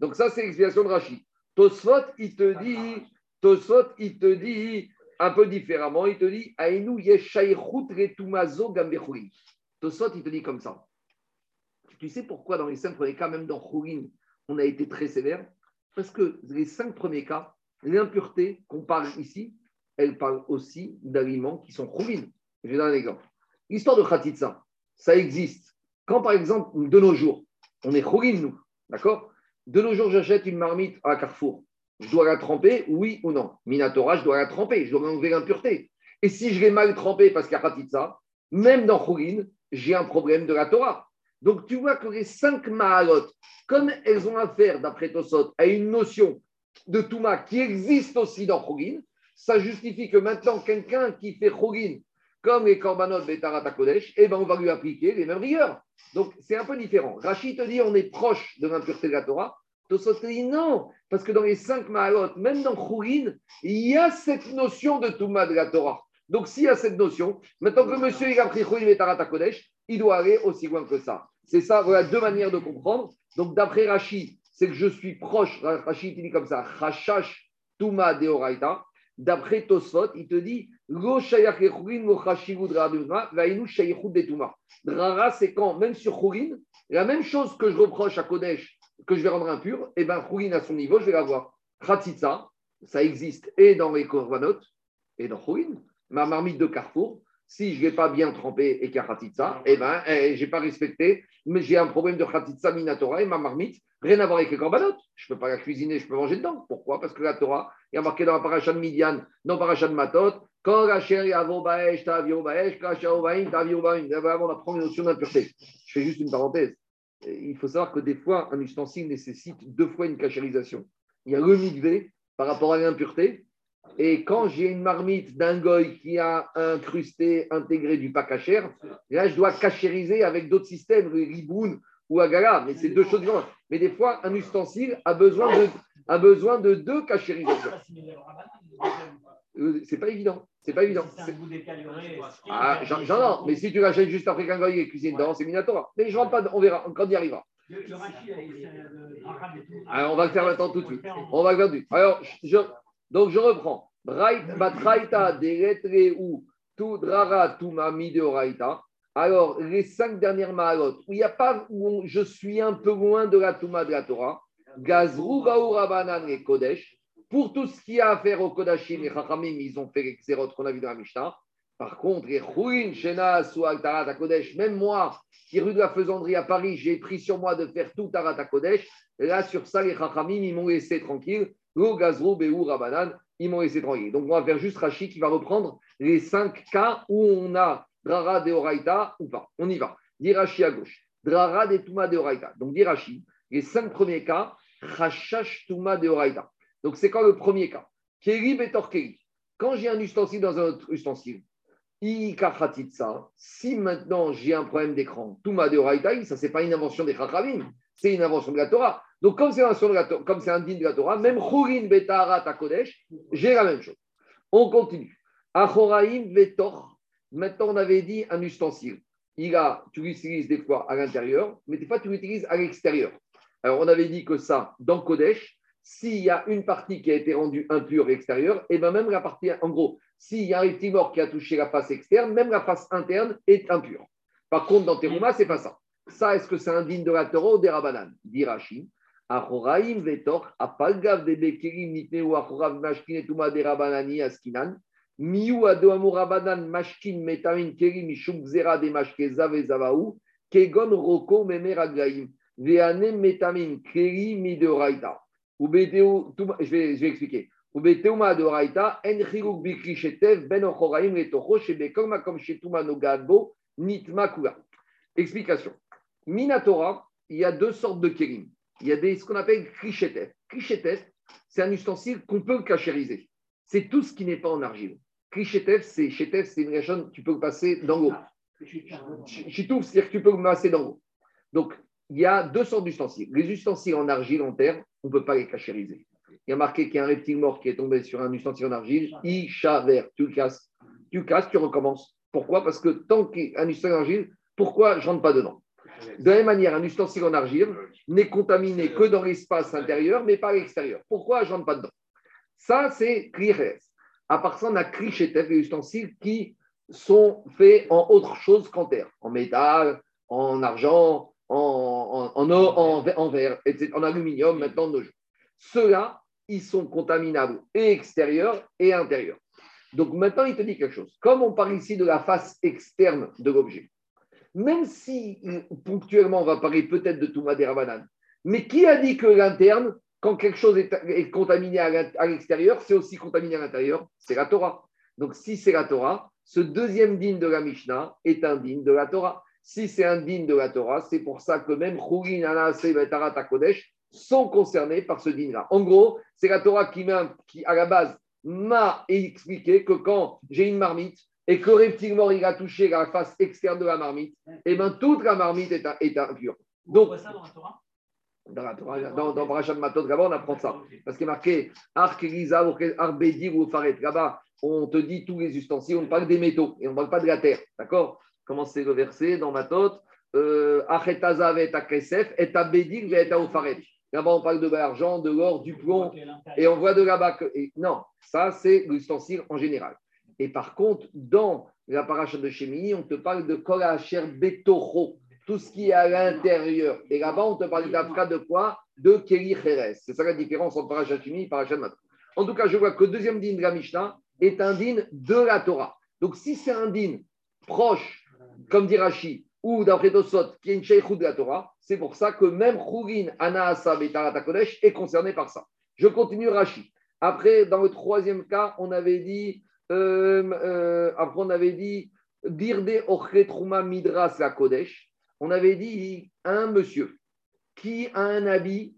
Donc, ça, c'est l'explication de Rachid. Tosfot, il te dit, Tosfot, il te dit, un peu différemment. Il te dit Aïnou yeshaychut retumazo gambechourin. Tosot, il te dit comme ça. Tu sais pourquoi dans les cinq premiers cas, même dans Khourin, on a été très sévère? Parce que les cinq premiers cas, l'impureté qu'on parle ici, elle parle aussi d'aliments qui sont Khourin. Je vais donner un exemple. L'histoire de Khatitsa, ça existe. Quand par exemple, de nos jours, on est Khourin, nous, d'accord? De nos jours, j'achète une marmite à Carrefour je dois la tremper, oui ou non? Minatora, je dois la tremper, je dois enlever l'impureté. Et si je l'ai mal trempée parce qu'il y a ça, même dans Khourin, j'ai un problème de la Torah. Donc tu vois que les cinq Mahalot, comme elles ont affaire, d'après Tosot, à une notion de Touma qui existe aussi dans Khourin, ça justifie que maintenant, quelqu'un qui fait Khourin comme les Korbanot Betarat Kodesh, eh ben, on va lui appliquer les mêmes rigueurs. Donc c'est un peu différent. Rachid te dit on est proche de l'impureté de la Torah, Tosot dit non, parce que dans les cinq Mahalot, même dans Khourin, il y a cette notion de Touma de la Torah. Donc, s'il y a cette notion, maintenant que monsieur il a pris Kodesh, il doit aller aussi loin que ça. C'est ça, voilà deux manières de comprendre. Donc, d'après Rachid, c'est que je suis proche, Rachid il dit comme ça, Rachash Tuma Deoraita. D'après Tosfot, il te dit Drara, c'est quand, même sur Khourin, la même chose que je reproche à Kodesh, que je vais rendre impur, et eh bien Khourin à son niveau, je vais l'avoir. Khatitsa, ça existe et dans les Korbanot, et dans Khourin. Ma marmite de Carrefour, si je ne l'ai pas bien trempé et qu'il y a Khatitsa, eh ben, eh, je n'ai pas respecté, mais j'ai un problème de Khatitsa Minatora et ma marmite, rien à voir avec les Korbanot. Je ne peux pas la cuisiner, je peux manger dedans. Pourquoi? Parce que la Torah, il y a marqué dans la paracha de Midian, dans la paracha de Matot, quand la chérie avant Baesh, Tavio Baesh, quand la Tavio Baesh, on apprend une notion d'impureté. Je fais juste une parenthèse. Il faut savoir que des fois, un ustensile nécessite deux fois une cachérisation. Il y a le midvé par rapport à l'impureté. Et quand j'ai une marmite d'un goy qui a incrusté, intégré du pas cachère, là, je dois cachériser avec d'autres systèmes, le riboun ou agala. Mais c'est deux choses différentes. Mais des fois, un ustensile a besoin de, a besoin de deux cachérisations. Euh, c'est pas évident. C'est pas évident. Ah, j'en ai. Mais si tu l'achètes juste après qu'un goy est cuisiné dedans, c'est Minatora. Mais je rentre pas, on verra quand il y arrivera. Alors, on va le faire maintenant tout de suite. On va le faire de suite. Alors, je, donc je reprends. Alors, les cinq dernières ma'alot, où il n'y a pas, où je suis un peu loin de la Touma de la Torah, Gazru Rabanan et Kodesh, pour tout ce qui a à faire au Kodashim, les Chachamim, ils ont fait les xérotes qu'on a vu dans la Mishnah. Par contre, les Chouin, Shenas ou Kodesh, même moi, qui rue de la Faisanderie à Paris, j'ai pris sur moi de faire tout Tarat Kodesh. Là, sur ça, les Chachamim, ils m'ont laissé tranquille. Lo Gazru Beou Rabanan, ils m'ont laissé tranquille. Donc, on va faire juste Rachid qui va reprendre les cinq cas où on a Drara de Oraita ou pas. On y va. Dirachi à gauche. Drara de Touma de Oraita. Donc, Dirachi, les cinq premiers cas, Rachash Touma de Oraita. Donc, c'est quoi le premier cas Keri Betorkeri. Quand j'ai un ustensile dans un autre ustensile, si maintenant j'ai un problème d'écran, Touma de Oraita, ça, c'est pas une invention des Chachamim, c'est une invention de la Torah. Donc, comme c'est un digne de la Torah, même Churin Betara Takodesh, j'ai la même chose. On continue. Achoraim Vetor. Maintenant, on avait dit un ustensile. Il a, tu l'utilises des fois à l'intérieur, mais des fois tu l'utilises à l'extérieur. Alors, on avait dit que ça, dans Kodesh, s'il y a une partie qui a été rendue impure extérieure, et bien même la partie, en gros, s'il y a un mort qui a touché la face externe, même la face interne est impure. Par contre, dans Teruma, ce n'est pas ça. Ça, est-ce que c'est indigne de la Torah ou des Rabanan Dirachi. Achoraim vetor, apalgav de bekirim nitneu achorav mashkin etuma de Rabanani askinan. Miu adoamu Rabanan mashkin metamin kerim mishum zera de mashkeza vezavaou. Kegon roko memer aglaim. Veane metamin keri midoraita je vais, je vais expliquer. Explication. Minatora, il y a deux sortes de kérim. Il y a des, ce qu'on appelle krichetef. Krichetef, c'est un ustensile qu'on peut cachériser. C'est tout ce qui n'est pas en argile. Krichetef, c'est chetef, c'est une région, tu peux passer dans l'eau. Chitouf, c'est-à-dire que tu peux passer dans l'eau. Donc, il y a deux sortes d'ustensiles. Les ustensiles en argile, en terre, on ne peut pas les cachériser. Il y a marqué qu'il y a un reptile mort qui est tombé sur un ustensile en argile. vert, tu le casses. Tu le casses, tu recommences. Pourquoi? Parce que tant qu'un ustensile en argile, pourquoi je ne rentre pas dedans? De la même manière, un ustensile en argile n'est contaminé que dans l'espace intérieur, mais pas à l'extérieur. Pourquoi je ne rentre pas dedans? Ça, c'est Kriches. À part ça, on a Krichetef, les ustensiles qui sont faits en autre chose qu'en terre, en métal, en argent, en, en, en, en, verre, en aluminium maintenant de nos jours. Ceux-là, ils sont contaminables et extérieurs et intérieurs. Donc maintenant, il te dit quelque chose. Comme on parle ici de la face externe de l'objet, même si ponctuellement on va parler peut-être de Touma Rabanan, mais qui a dit que l'interne, quand quelque chose est, contaminé à l'extérieur, c'est aussi contaminé à l'intérieur C'est la Torah. Donc si c'est la Torah, ce deuxième digne de la Mishnah est un digne de la Torah. Si c'est un digne de la Torah, c'est pour ça que même Khourin, Anas et Kodesh sont concernés par ce digne-là. En gros, c'est la Torah qui, qui, à la base, m'a expliqué que quand j'ai une marmite et que reptilement il a touché la face externe de la marmite, et eh bien toute la marmite est, est impure. Donc, ça dans la Torah? Dans, la Torah, dans, dans Matot, là-bas, on apprend ça. Parce qu'il est marqué Arc, Elisa, Arbedir ou Faret. Là-bas, on te dit tous les ustensiles, on parle des métaux et on ne parle pas de la terre. D'accord? Comment c'est le verset dans euh, Abedir et Faret. Là-bas, on parle de l'argent, de l'or, du plomb, et on voit de là-bas que. non, ça, c'est l'ustensile en général. Et par contre, dans la paracha de Shemini, on te parle de Kolacher Betoro, tout ce qui est à l'intérieur. Et là-bas, on te parle d'Afra de quoi? De Keli Cheres. C'est ça la différence entre paracha Shemini et paracha Matot. En tout cas, je vois que le deuxième din de la Mishnah est un din de la Torah. Donc, si c'est un din proche, comme dit Rashi, ou d'après Tosot, qui est une de la Torah, c'est pour ça que même Khourin, Anaasa, Betarat Kodesh est concerné par ça. Je continue Rashi. Après, dans le troisième cas, on avait dit, euh, euh, après on avait dit, Birde Trouma Midras la Kodesh. On avait dit un monsieur qui a un habit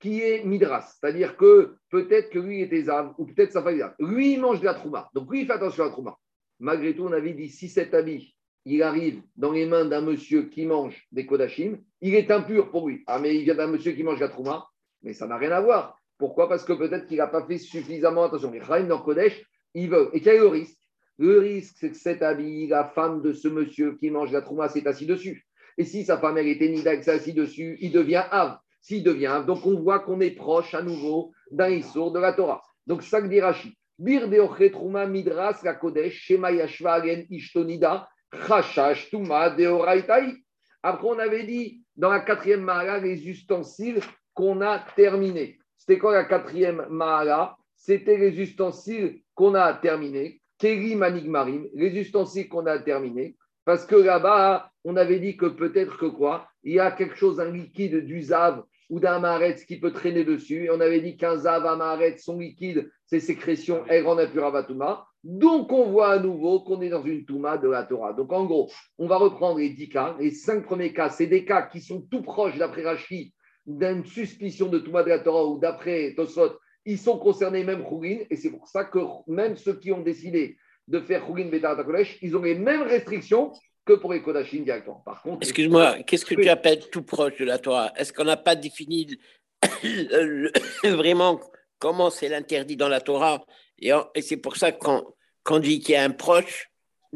qui est Midras, c'est-à-dire que peut-être que lui était Zav, ou peut-être sa famille. Lui, il mange de la Trouma, donc lui, il fait attention à la Trouma. Malgré tout, on avait dit si cet habit il arrive dans les mains d'un monsieur qui mange des Kodachim, il est impur pour lui. Ah, mais il vient d'un monsieur qui mange la Trouma, mais ça n'a rien à voir. Pourquoi? Parce que peut-être qu'il n'a pas fait suffisamment attention. Les Chaim dans Kodesh, il veut. Et quel est le risque? Le risque, c'est que cet habit, la femme de ce monsieur qui mange la Trouma s'est assis dessus. Et si sa femme, elle était Nida, s'est assis dessus, il devient Av. S'il devient Av, donc on voit qu'on est proche à nouveau d'un Issour de la Torah. Donc ça que dit Rashi. Bir de Trouma Midras la Kodesh, Shema Yashvagen Ishtonida, Chachash Touma Deoraitai. Après, on avait dit dans la quatrième Mahara les ustensiles qu'on a terminés. C'était quoi la quatrième Mahara C'était les ustensiles qu'on a terminés. Keri Manigmarim, les ustensiles qu'on a terminés. Parce que là-bas, on avait dit que peut-être que quoi? Il y a quelque chose, un liquide du zav ou d'un maret qui peut traîner dessus. Et on avait dit qu'un zav, un maret sont liquides, ces sécrétions, elles rendent impur Avatuma. Donc, on voit à nouveau qu'on est dans une Touma de la Torah. Donc, en gros, on va reprendre les dix cas. Les cinq premiers cas, c'est des cas qui sont tout proches, d'après Rashi, d'une suspicion de Touma de la Torah ou d'après Tosot. Ils sont concernés même Khourin. Et c'est pour ça que même ceux qui ont décidé de faire Khourin Betar ils ont les mêmes restrictions que pour les Kodashim directement. Par contre. Excuse-moi, qu'est-ce que tu appelles tout proche de la Torah? Est-ce qu'on n'a pas défini <coughs> vraiment comment c'est l'interdit dans la Torah et, c'est pour ça qu'on qu dit qu'il y a un proche,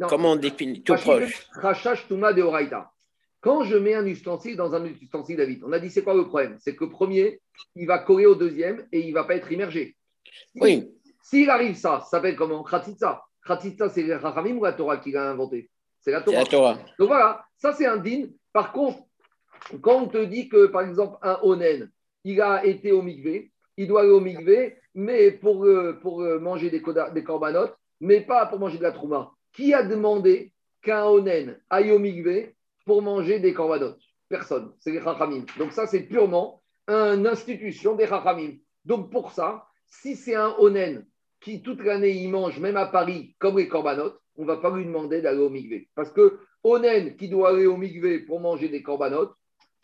comment on définit tout proche? De Quand je mets un ustensile dans un ustensile David, on a dit c'est quoi le problème? C'est que le premier, il va coller au deuxième et il ne va pas être immergé. oui. S'il arrive ça, ça s'appelle comment? Khatitsa. Khatitsa, c'est Rachamim ou la Torah qui l'a inventé C'est la Torah. Torah. Donc voilà, ça c'est un din. Par contre, quand on te dit que, par exemple, un onen, il a été au mikvé, il doit aller au mikvé, mais pour, euh, euh, manger des, corbanotes, mais pas pour manger de la trouma. Qui a demandé qu'un onen aille au mikvé pour manger des corbanotes? Personne. C'est les chachamim. Donc ça, c'est purement une institution des chachamim. Donc pour ça, si c'est un onen qui toute l'année il mange, même à Paris, comme les corbanotes, on ne va pas lui demander d'aller au mikvé. Parce que onen qui doit aller au mikvé pour manger des corbanotes,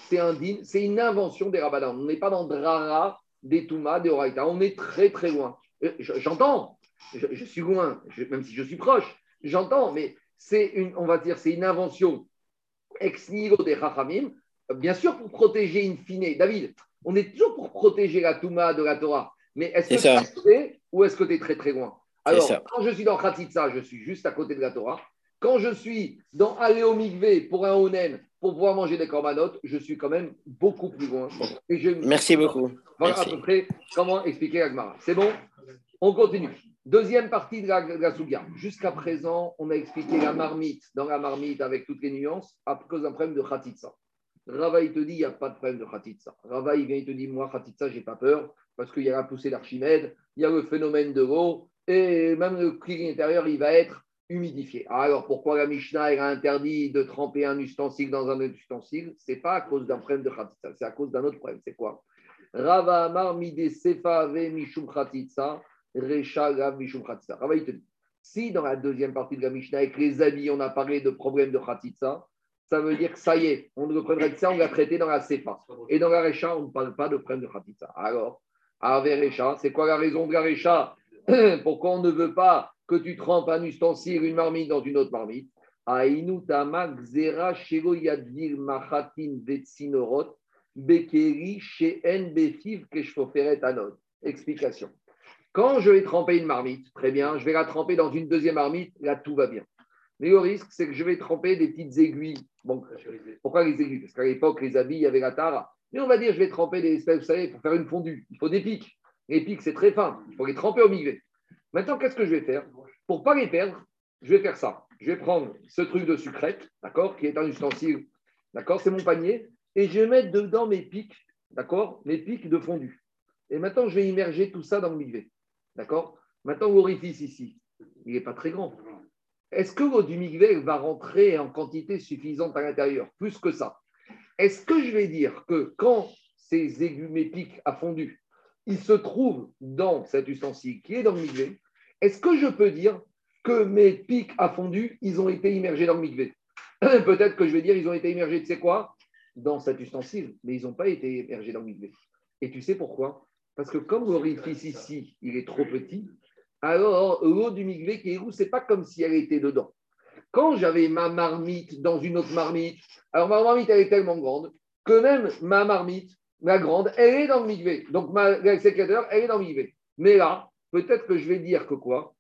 c'est une invention des rabbins. On n'est pas dans Drara des Touma, des Oraita. On est très très loin. Euh, j'entends, je, suis loin, même si je suis proche, j'entends, mais c'est une, on va dire, c'est une invention ex nihilo des Chachamim, bien sûr pour protéger in fine. David, on est toujours pour protéger la Touma de la Torah, mais est-ce que tu ou est-ce que tu es très très loin? Alors, quand je suis dans Khatitsa, je suis juste à côté de la Torah. Quand je suis dans Aléo pour un Onen, pour pouvoir manger des corbanotes, je suis quand même beaucoup plus loin. Merci beaucoup. Voilà à peu près comment expliquer Agmara. C'est bon? On continue. Deuxième partie de la, de Jusqu'à présent, on a expliqué la marmite, dans la marmite avec toutes les nuances, à cause d'un problème de khatitsa. Rava, il te dit, il n'y a pas de problème de khatitsa. Rava, il vient, il te dit, moi, khatitsa, je n'ai pas peur, parce qu'il y a la poussée d'Archimède, il y a le phénomène de l'eau, et même le clean intérieur, il va être humidifié. Alors, pourquoi la Mishnah a interdit de tremper un ustensile dans un autre ustensile? Ce n'est pas à cause d'un problème de khatitsa, c'est à cause d'un autre problème. C'est quoi? Rava Amar Mide Sefa Mishum Khatitsa, Recha Gav Mishum Khatitsa. Rava, il te dit si dans la deuxième partie de la Mishnah, avec les habits, on a parlé de problème de Khatitsa, ça veut dire que ça y est, on ne prendrait que ça, on l'a traité dans la Sefa. Et dans la Recha, on ne parle pas de problème de Khatitsa. Alors, Ave Recha, c'est quoi la raison de la Recha? <clears throat> Pourquoi on ne veut pas que tu trempes un ustensile, une marmite dans une autre marmite. Explication. Quand je vais tremper une marmite, très bien, je vais la tremper dans une deuxième marmite, là tout va bien. Mais le risque, c'est que je vais tremper des petites aiguilles. Bon, pourquoi les aiguilles? Parce qu'à l'époque, les habits, il y avait la tara. Mais on va dire, je vais tremper des espèces, vous savez, pour faire une fondue. Il faut des pics. Les pics, c'est très fin. Il faut les tremper au migvé. Maintenant, qu'est-ce que je vais faire? Pour ne pas les perdre, je vais faire ça. Je vais prendre ce truc de sucrète, d'accord, qui est un ustensile, d'accord, c'est mon panier, et je vais mettre dedans mes pics, d'accord, mes pics de fondu. Et maintenant, je vais immerger tout ça dans le migvé, d'accord Maintenant, l'orifice ici, il n'est pas très grand. Est-ce que l'eau du va rentrer en quantité suffisante à l'intérieur Plus que ça? Est-ce que je vais dire que quand ces aigus, mes pics a fondu, ils se trouvent dans cet ustensile qui est dans le migvé, est-ce que je peux dire que mes pics a fondu, ils ont été immergés dans le migvé <coughs> Peut-être que je vais dire ils ont été immergés, tu sais quoi? Dans cet ustensile, mais ils n'ont pas été immergés dans le migvé. Et tu sais pourquoi? Parce que comme l'orifice ici, il est trop petit, alors l'eau du migvé qui est où, c'est pas comme si elle était dedans. Quand j'avais ma marmite dans une autre marmite, alors ma marmite, elle est tellement grande que même ma marmite, ma grande, elle est dans le migvé. Donc ma sécateur, elle est dans le migvé. Mais là, peut-être que je vais dire que quoi?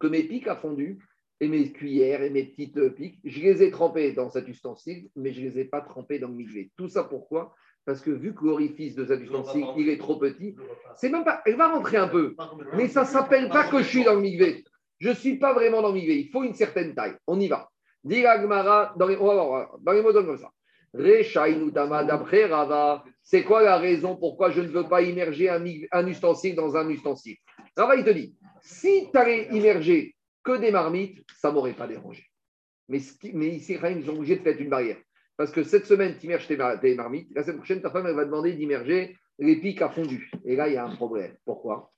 Que mes pics à fondu et mes cuillères et mes petites piques, je les ai trempées dans cet ustensile, mais je ne les ai pas trempées dans le migvé. Tout ça pourquoi? Parce que vu que l'orifice de cet ustensile, il est trop petit, c'est même pas. Elle va rentrer un peu, mais ça ne s'appelle pas que je suis dans le migvé. Je ne suis pas vraiment dans le migvé. Il faut une certaine taille. On y va. Dit dans les, on va voir, dans les mots comme ça. C'est quoi la raison pourquoi je ne veux pas immerger un, ustensile dans un ustensile? Rava, il te dit, si tu allais immerger que des marmites, ça ne m'aurait pas dérangé. Mais, ici, ils ont obligé de faire une barrière. Parce que cette semaine, tu immerges tes, marmites. La semaine prochaine, ta femme, elle va demander d'immerger les pics à fondu. Et là, il y a un problème. Pourquoi?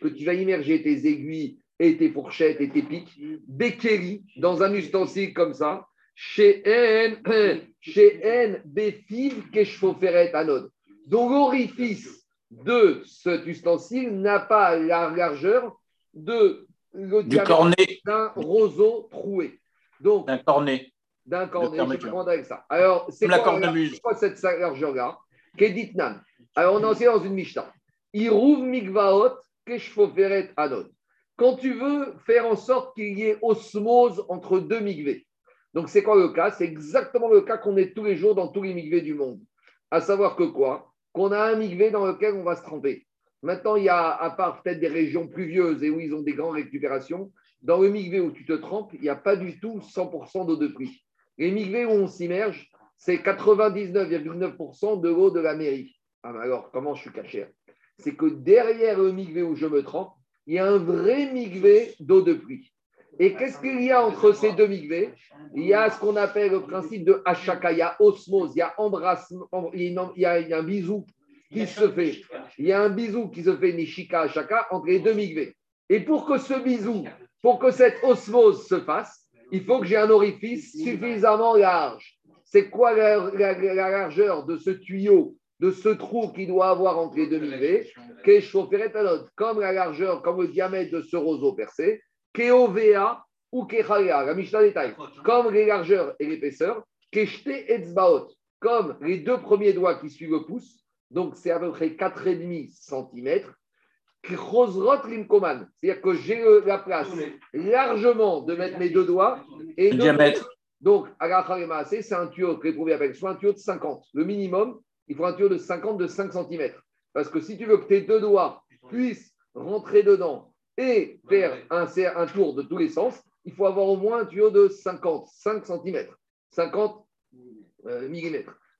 Que tu vas immerger tes aiguilles et tes fourchettes et tes pics, Bekeri, dans un ustensile comme ça, chez N, <clears throat> chez N, Anod. Donc l'orifice de cet ustensile n'a pas la largeur de du cornet d'un roseau troué. Donc, d'un cornet. D'un cornet, je prends avec ça. Alors, c'est quoi, quoi, cette largeur-là? Alors, on enseigné dans une Mishnah. Irouv mikvaot keshfoferet anod. Quand tu veux faire en sorte qu'il y ait osmose entre deux migvés. Donc, c'est quoi le cas? C'est exactement le cas qu'on est tous les jours dans tous les migvés du monde. À savoir que quoi? Qu'on a un migvé dans lequel on va se tremper. Maintenant, il y a, à part peut-être des régions pluvieuses et où ils ont des grandes récupérations, dans le migvé où tu te trempes, il n'y a pas du tout 100% d'eau de pluie. Les migvés où on s'immerge, c'est 99,9% de l'eau de la mairie. Ah, alors, comment je suis caché C'est que derrière le migvé où je me trempe, il y a un vrai migvé d'eau de pluie. Et qu'est-ce qu'il y a entre ces deux migvés Il y a ce qu'on appelle le principe de hachaka, il y a osmose, il y a embrassement, il y a un bisou qui se fait. Il y a un bisou qui se fait nishika hachaka entre les deux migvés. Et pour que ce bisou pour que cette osmose se fasse, il faut que j'ai un orifice suffisamment large. C'est quoi la, largeur de ce tuyau, de ce trou qu'il doit avoir entre les deux migvés Comme la largeur, comme le diamètre de ce roseau percé, Keovea ou Kechalea, la Mishnah détaille, comme les largeurs et l'épaisseur, Keshte Etzbaot, comme les deux premiers doigts qui suivent le pouce, donc c'est à peu près 4,5 cm, c'est-à-dire que j'ai la place largement de mettre mes deux doigts et le diamètre. Donc, c'est un tuyau que les appellent soit un tuyau de 50. Le minimum, il faut un tuyau de 50 de 5 cm. Parce que si tu veux que tes deux doigts puissent rentrer dedans et faire un, un tour de tous les sens, il faut avoir au moins un tuyau de 50, 5 cm, 50 mm.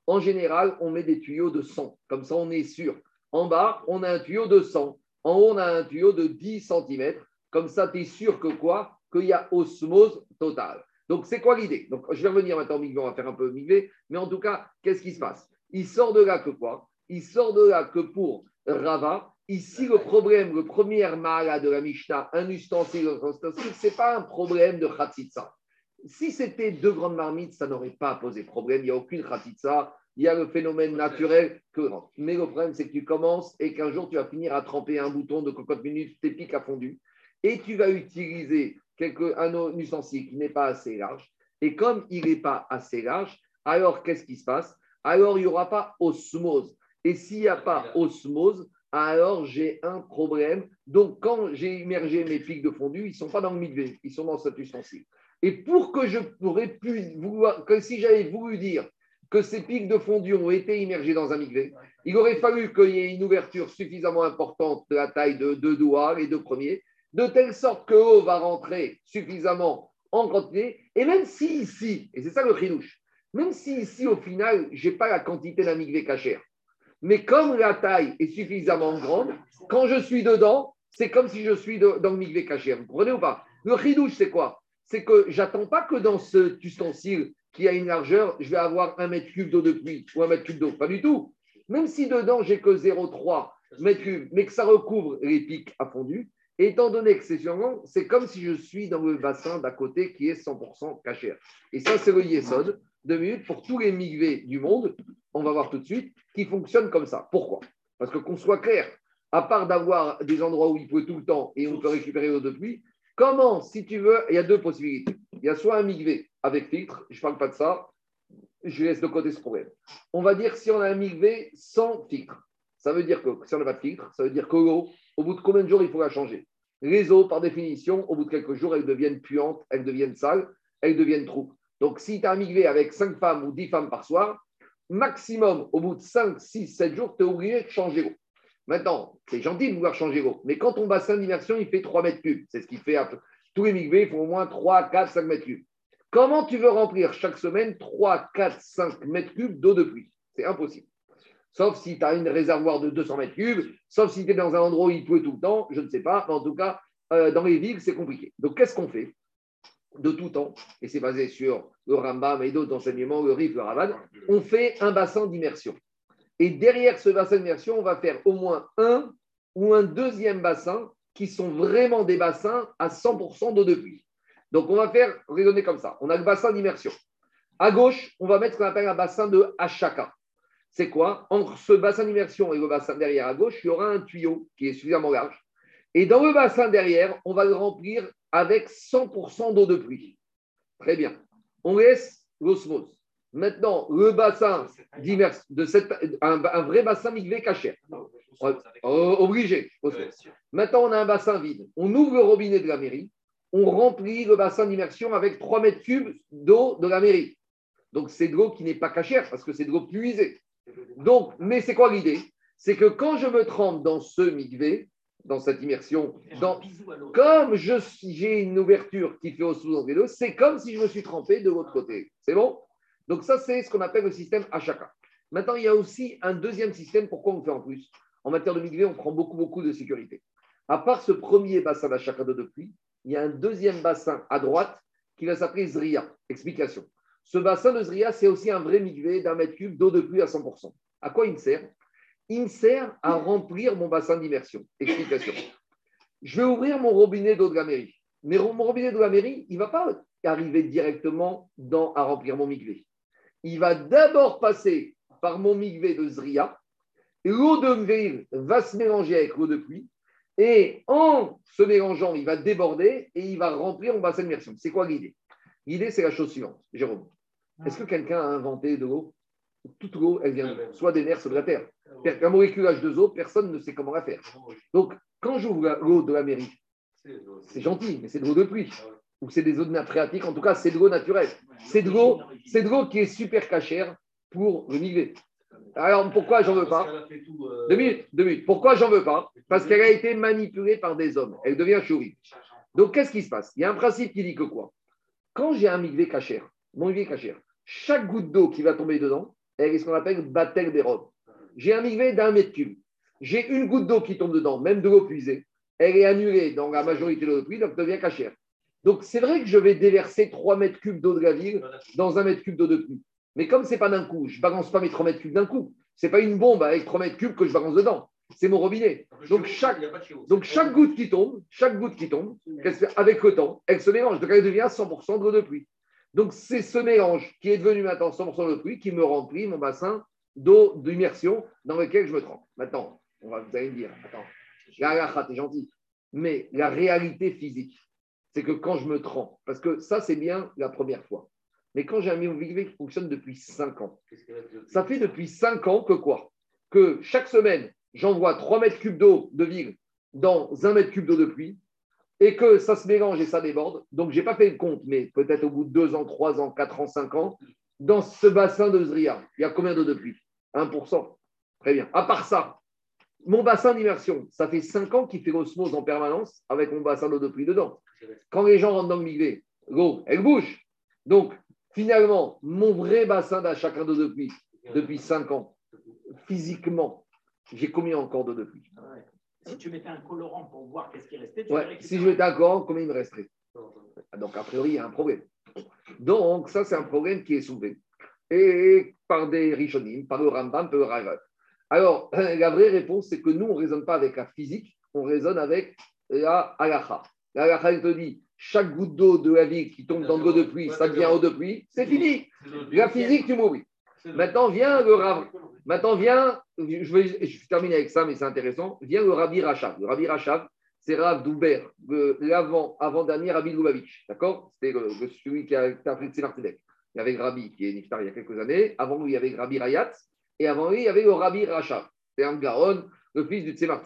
En général, on met des tuyaux de 100. Comme ça, on est sûr. En bas, on a un tuyau de 100. En haut, on a un tuyau de 10 cm. Comme ça, tu es sûr que quoi? Qu'il y a osmose totale. Donc, c'est quoi l'idée? Donc, je vais revenir maintenant au on va faire un peu migvé. Mais en tout cas, qu'est-ce qui se passe? Il sort de là que quoi? Il sort de là que pour Rava, ici, le problème, le premier mala de la Mishnah, un ustensile, un ustensile, ce n'est pas un problème de khatitsa. Si c'était deux grandes marmites, ça n'aurait pas posé problème. Il n'y a aucune khatitsa il y a le phénomène naturel que Mais le problème, c'est que tu commences et qu'un jour, tu vas finir à tremper un bouton de cocotte minute, tes pics à fondu, et tu vas utiliser quelque, un, ustensile qui n'est pas assez large. Et comme il n'est pas assez large, alors qu'est-ce qui se passe? Alors il n'y aura pas osmose. Et s'il n'y a pas osmose, alors j'ai un problème. Donc, quand j'ai immergé mes pics de fondu, ils ne sont pas dans le mikvé, ils sont dans cet ustensile. Et pour que je pourrais vouloir, que si j'avais voulu dire que ces pics de fondu ont été immergés dans un mikvé, il aurait fallu qu'il y ait une ouverture suffisamment importante de la taille de deux doigts, les deux premiers, de telle sorte que l'eau va rentrer suffisamment en quantité. Et même si ici, et c'est ça le chinouche, même si ici, au final, je n'ai pas la quantité d'un mikvé cachère, mais comme la taille est suffisamment grande, quand je suis dedans, c'est comme si je suis dans le mikvé cachère. Vous comprenez ou pas? Le chidouche, c'est quoi? C'est que j'attends pas que dans cet ustensile qui a une largeur, je vais avoir un mètre cube d'eau de pluie ou un mètre cube d'eau. Pas du tout. Même si dedans, j'ai que 0,3 mètres cubes, mais que ça recouvre les pics à fondu, étant donné que c'est sûrement, c'est comme si je suis dans le bassin d'à côté qui est 100% cachère. Et ça, c'est le yesod deux minutes pour tous les migvés du monde, on va voir tout de suite, qui fonctionnent comme ça. Pourquoi? Parce que qu'on soit clair, à part d'avoir des endroits où il pleut tout le temps et on peut récupérer l'eau de pluie, comment, si tu veux, il y a deux possibilités. Il y a soit un migvé avec filtre, je ne parle pas de ça, je laisse de côté ce problème. On va dire si on a un migvé sans filtre. Ça veut dire que si on n'a pas de filtre, ça veut dire que au bout de combien de jours il faut la changer? Les eaux, par définition, au bout de quelques jours, elles deviennent puantes, elles deviennent sales, elles deviennent troubles. Donc, si tu as un migvé avec 5 femmes ou 10 femmes par soir, maximum, au bout de 5, 6, 7 jours, tu es obligé de changer l'eau. Maintenant, c'est gentil de vouloir changer l'eau, mais quand ton bassin d'immersion, il fait 3 mètres cubes, c'est ce qui fait tous les migvés font au moins 3, 4, 5 mètres cubes. Comment tu veux remplir chaque semaine 3, 4, 5 mètres cubes d'eau de pluie? C'est impossible. Sauf si tu as une réservoir de 200 mètres cubes, sauf si tu es dans un endroit où il pleut tout le temps, je ne sais pas, mais en tout cas, euh, dans les villes, c'est compliqué. Donc, qu'est-ce qu'on fait? De tout temps, et c'est basé sur le Rambam et d'autres enseignements, le Rif, le Ravad, on fait un bassin d'immersion. Et derrière ce bassin d'immersion, on va faire au moins un ou un deuxième bassin qui sont vraiment des bassins à 100% d'eau de pluie. Donc, on va faire raisonner comme ça. On a le bassin d'immersion. À gauche, on va mettre ce qu'on appelle un bassin de Hachaka. C'est quoi? Entre ce bassin d'immersion et le bassin derrière à gauche, il y aura un tuyau qui est suffisamment large. Et dans le bassin derrière, on va le remplir avec 100% d'eau de pluie. Très bien. On laisse l'osmose. Maintenant, le bassin d'immersion, de cette, un, vrai bassin migvé caché. Obligé. Maintenant, on a un bassin vide. On ouvre le robinet de la mairie. On remplit le bassin d'immersion avec 3 mètres cubes d'eau de la mairie. Donc, c'est de l'eau qui n'est pas cachère parce que c'est de l'eau puisée. Donc, mais c'est quoi l'idée? C'est que quand je me trempe dans ce migvé, dans cette immersion. Dans, comme j'ai une ouverture qui fait au sous deux, c'est comme si je me suis trempé de l'autre côté. C'est bon? Donc ça, c'est ce qu'on appelle le système Hachaka. Maintenant, il y a aussi un deuxième système. Pourquoi on fait en plus? En matière de migré, on prend beaucoup, beaucoup de sécurité. À part ce premier bassin d'Hachaka de pluie, il y a un deuxième bassin à droite qui va s'appeler Zria. Explication. Ce bassin de Zria, c'est aussi un vrai migvé d'un mètre cube d'eau de pluie à 100%. À quoi il sert? Il me sert à remplir mon bassin d'immersion. Explication. Je vais ouvrir mon robinet d'eau de la mairie. Mais mon robinet de la mairie, il ne va pas arriver directement dans, à remplir mon migvé. Il va d'abord passer par mon migvé de Zria. L'eau de ville va se mélanger avec l'eau de pluie. Et en se mélangeant, il va déborder et il va remplir mon bassin d'immersion. C'est quoi l'idée? L'idée, c'est la chose suivante. Jérôme, est-ce que quelqu'un a inventé de l'eau? Toute l'eau, elle vient soit des mers, soit de la terre. Un moléculage de eau, personne ne sait comment la faire. Donc, quand j'ouvre l'eau de la mairie, c'est gentil, mais c'est de l'eau de pluie. Ou c'est des eaux de nappe phréatique, en tout cas, c'est de l'eau naturelle. C'est de l'eau, c'est de l'eau qui est super cachère pour le migvé. Alors, pourquoi j'en veux pas Deux minutes, deux minutes. Pourquoi j'en veux pas Parce qu'elle a été manipulée par des hommes. Elle devient chouri. Donc, qu'est-ce qui se passe? Il y a un principe qui dit que quoi? Quand j'ai un migvé cachère, mon migvé cachère, chaque goutte d'eau qui va tomber dedans, elle est ce qu'on appelle battel des robes. J'ai un migvé d'un mètre cube. J'ai une goutte d'eau qui tombe dedans, même de l'eau puisée. Elle est annulée dans la majorité de l'eau de pluie, donc devient cachère. Donc c'est vrai que je vais déverser 3 mètres cubes d'eau de la dans un mètre cube d'eau de pluie. Mais comme ce n'est pas d'un coup, je ne balance pas mes 3 mètres cubes d'un coup. Ce n'est pas une bombe avec 3 mètres cubes que je balance dedans. C'est mon robinet. Donc chaque, donc chaque goutte qui tombe, chaque goutte qui tombe, avec le temps, elle se mélange. Donc elle devient 100% d'eau de pluie. Donc c'est ce mélange qui est devenu maintenant 100% d'eau de pluie qui me remplit mon bassin d'eau d'immersion dans lequel je me trompe. Maintenant, on va, vous allez me dire, attends, t'es gentil, mais la réalité physique, c'est que quand je me trompe, parce que ça, c'est bien la première fois. Mais quand j'ai un mikvé qui fonctionne depuis 5 ans, ça fait depuis 5 ans que quoi? Que chaque semaine, j'envoie 3 mètres cubes d'eau de ville dans 1 mètre cube d'eau de pluie et que ça se mélange et ça déborde. Donc, je n'ai pas fait le compte, mais peut-être au bout de 2 ans, 3 ans, 4 ans, 5 ans, dans ce bassin de Zria, il y a combien d'eau de pluie? 1%. Très bien. À part ça, mon bassin d'immersion, ça fait 5 ans qu'il fait l'osmose en permanence avec mon bassin d'eau de pluie dedans. Quand les gens rentrent dans le milieu, l'eau, elle bouge. Donc, finalement, mon vrai bassin d'achat d'eau de pluie, depuis 5 ans, physiquement, j'ai combien encore d'eau de pluie Si tu mettais un colorant pour voir qu'est-ce qui restait, tu ouais, Si je mettais un colorant, combien il me resterait? Donc, a priori, il y a un problème. Donc, ça, c'est un problème qui est soulevé. Et par des Rishonim, par le Rambam, par le Ravat. Alors, <clears throat> la vraie réponse, c'est que nous, on ne raisonne pas avec la physique, on raisonne avec la halacha. La halacha, elle te dit, chaque goutte d'eau de la vie qui tombe dans l'eau de pluie, ça devient eau de pluie, c'est fini. La physique, tu m'oublies. Maintenant vient le Rav. Maintenant vient, je vais, je termine avec ça, mais c'est intéressant. Vient le Rabbi Rachav. Le Rabbi Rachav, c'est Rav Douber, l'avant, avant-dernier Rabbi Lubavitch. D'accord? C'était celui qui a, appris Tzemar Il y avait Rabbi qui est Niftar il y a quelques années. Avant lui, il y avait Rabbi Rayat. Et avant lui, il y avait le Rabbi Rachav. C'est un Gaon, le fils du Tzemar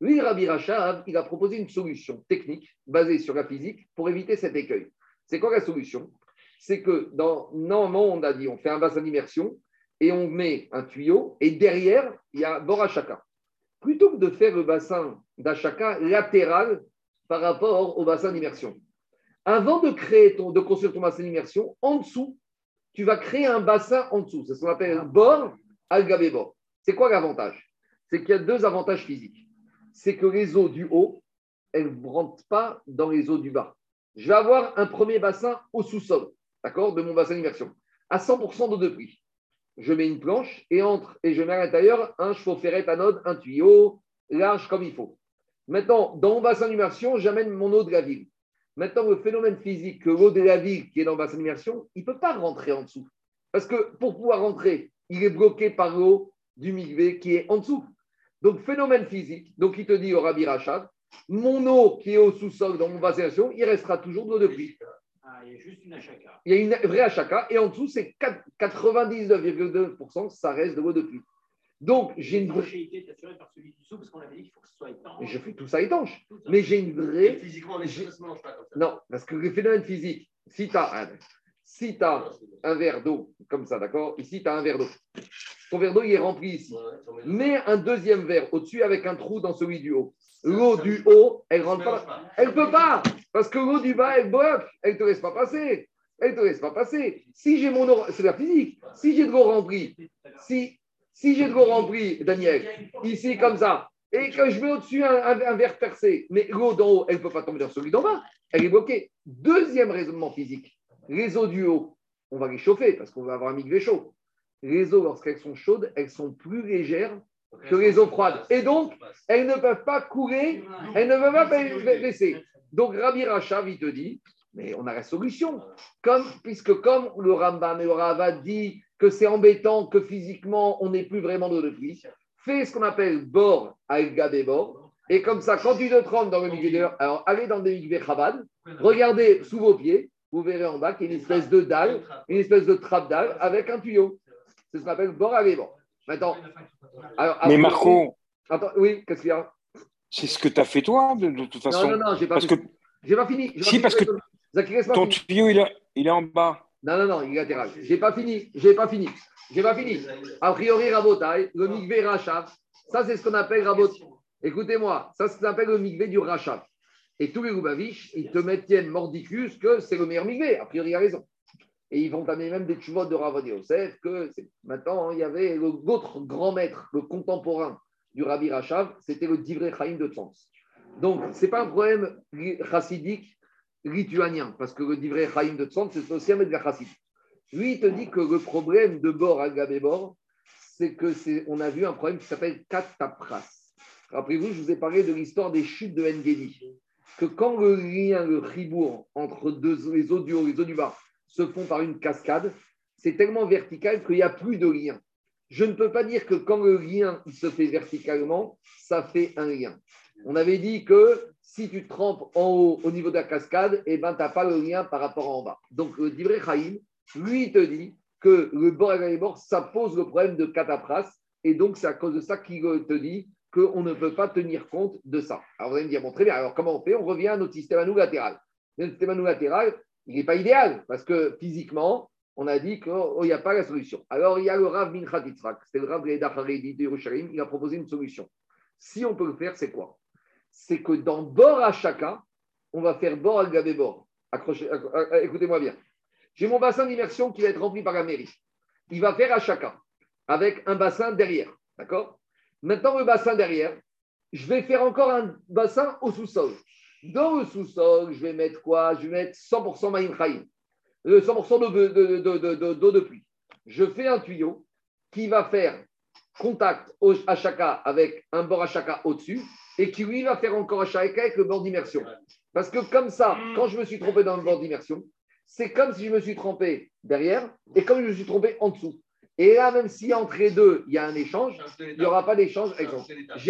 lui, Rabbi Rachav, il a proposé une solution technique basée sur la physique pour éviter cet écueil. C'est quoi la solution? C'est que dans, normalement, on a dit, on fait un bassin d'immersion et on met un tuyau et derrière, il y a bord Achaka. Plutôt que de faire le bassin d'Achaka latéral par rapport au bassin d'immersion. Avant de créer ton, de construire ton bassin d'immersion, en dessous, tu vas créer un bassin en dessous. C'est ce qu'on appelle un bord al bord. C'est quoi l'avantage? C'est qu'il y a deux avantages physiques c'est que les eaux du haut, elles ne rentrent pas dans les eaux du bas. Je vais avoir un premier bassin au sous-sol, d'accord, de mon bassin d'immersion, à 100% d'eau de pluie. Je mets une planche et entre et je mets à l'intérieur un chaufferette anode, un tuyau large comme il faut. Maintenant, dans mon bassin d'immersion, j'amène mon eau de la ville. Maintenant, le phénomène physique que l'eau de la ville qui est dans le bassin d'immersion, il ne peut pas rentrer en dessous. Parce que pour pouvoir rentrer, il est bloqué par l'eau du milieu qui est en dessous. Donc, phénomène physique, donc il te dit au Rabbi Rachad, mon eau qui est au sous-sol dans mon bassin, il restera toujours de l'eau de pluie. Ah, il y a juste une achaka. Il y a une vraie achaka, et en dessous, c'est 99,2%, ça reste de l'eau de pluie. Donc, j'ai une vraie. par celui du dessous, parce qu'on avait dit qu'il faut que ce soit étanche. Je fais tout ça étanche. Mais j'ai une vraie. physiquement, les choses ne se mélangent pas comme ça. Non, parce que le phénomène physique, si tu as, si as un verre d'eau, comme ça, d'accord Ici, tu as un verre d'eau. Ton verre d'eau, il est rempli ici. Mets un deuxième verre au-dessus avec un trou dans celui du haut. L'eau du haut, elle rentre pas. Elle ne peut pas. Parce que l'eau du bas, elle bloque. Elle ne te laisse pas passer. Elle ne te laisse pas passer. Si j'ai mon eau, c'est la physique. Si j'ai de l'eau remplie, si, si j'ai de l'eau remplie, Daniel, ici comme ça, et que je mets au-dessus un, verre percé, mais l'eau d'en haut, elle ne peut pas tomber dans celui d'en bas. Elle est bloquée. Deuxième raisonnement physique. Les eaux du haut, on va les chauffer parce qu'on va avoir un migvé chaud les eaux, lorsqu'elles sont chaudes, elles sont plus légères que les eaux froides. Et donc, elles ne peuvent pas couler, elles ne peuvent pas baisser. Donc, Rabbi Rachav, il te dit, mais on a la solution. Comme, puisque comme le Rambam et le Rava dit que c'est embêtant, que physiquement, on n'est plus vraiment dans le pluie, fais ce qu'on appelle bord al des bord. Et comme ça, quand tu te trempes dans le milieu alors allez dans des mikveh Chabad, regardez sous vos pieds, vous verrez en bas qu'il y a une espèce de dalle, une espèce de trappe dalle avec un tuyau. C'est ce qu'on appelle bord à Maintenant, mais Marco. Attends, oui, qu'est-ce qu'il y a? C'est ce que tu as fait toi, de, toute façon. Non, non, non, j'ai pas, que... pas fini. Si, parce que ton tuyau, il est, il est en bas. Non, non, non, il est latéral. J'ai pas fini. J'ai pas fini. J'ai pas fini. A priori, Rabotai, le migvé Rachav, ça, c'est ce qu'on appelle Rabot. Écoutez-moi, ça, c'est ce qu'on appelle le migvé du Rachav. Et tous les Loubaviches, ils te mettent mordicus que c'est le meilleur migvé. A priori, il a raison. Et ils vont amener même des chuvot de Rav Yosef, que maintenant, il y avait l'autre grand maître, le contemporain du Rabbi Rachav, c'était le Divrei Chaim de Tzons. Donc, ce n'est pas un problème chassidique lituanien, parce que le Divrei Chaim de Tzons, c'est aussi un de Lui, il te dit que le problème de bord à Gabébor, c'est que c'est, on a vu un problème qui s'appelle Katapras. Rappelez-vous, je vous ai parlé de l'histoire des chutes de Ngedi. Que quand le lien, le ribourg entre deux, les eaux du haut et les eaux du bas, se font par une cascade, c'est tellement vertical qu'il n'y a plus de lien. Je ne peux pas dire que quand le lien se fait verticalement, ça fait un lien. On avait dit que si tu trempes en haut au niveau de la cascade, eh ben, tu n'as pas le lien par rapport en bas. Donc, le Divrei Chaim, Lui, te dit que le bord et bord, ça pose le problème de catapras. Et donc, c'est à cause de ça qu'il te dit qu'on ne peut pas tenir compte de ça. Alors, vous allez me dire, bon, très bien, alors comment on fait? On revient à notre système à nous latéral. Le système à latéral, il n'est pas idéal parce que physiquement, on a dit qu'il n'y a pas la solution. Alors, il y a le Rav Minchat c'est le Rav de il a proposé une solution. Si on peut le faire, c'est quoi? C'est que dans bord à chacun, on va faire bord à gavé bord. Écoutez-moi bien. J'ai mon bassin d'immersion qui va être rempli par la mairie. Il va faire à chacun avec un bassin derrière. D'accord? Maintenant, le bassin derrière, je vais faire encore un bassin au sous-sol. Dans le sous-sol, je vais mettre quoi? Je vais mettre 100% Maïm 100% d'eau de, de, pluie. Je fais un tuyau qui va faire contact au Hachaka avec un bord Hachaka au-dessus et qui lui va faire encore Hachaka avec le bord d'immersion. Parce que comme ça, quand je me suis trompé dans le bord d'immersion, c'est comme si je me suis trompé derrière et comme je me suis trompé en dessous. Et là, même si entre les deux, il y a un échange, il n'y aura pas d'échange.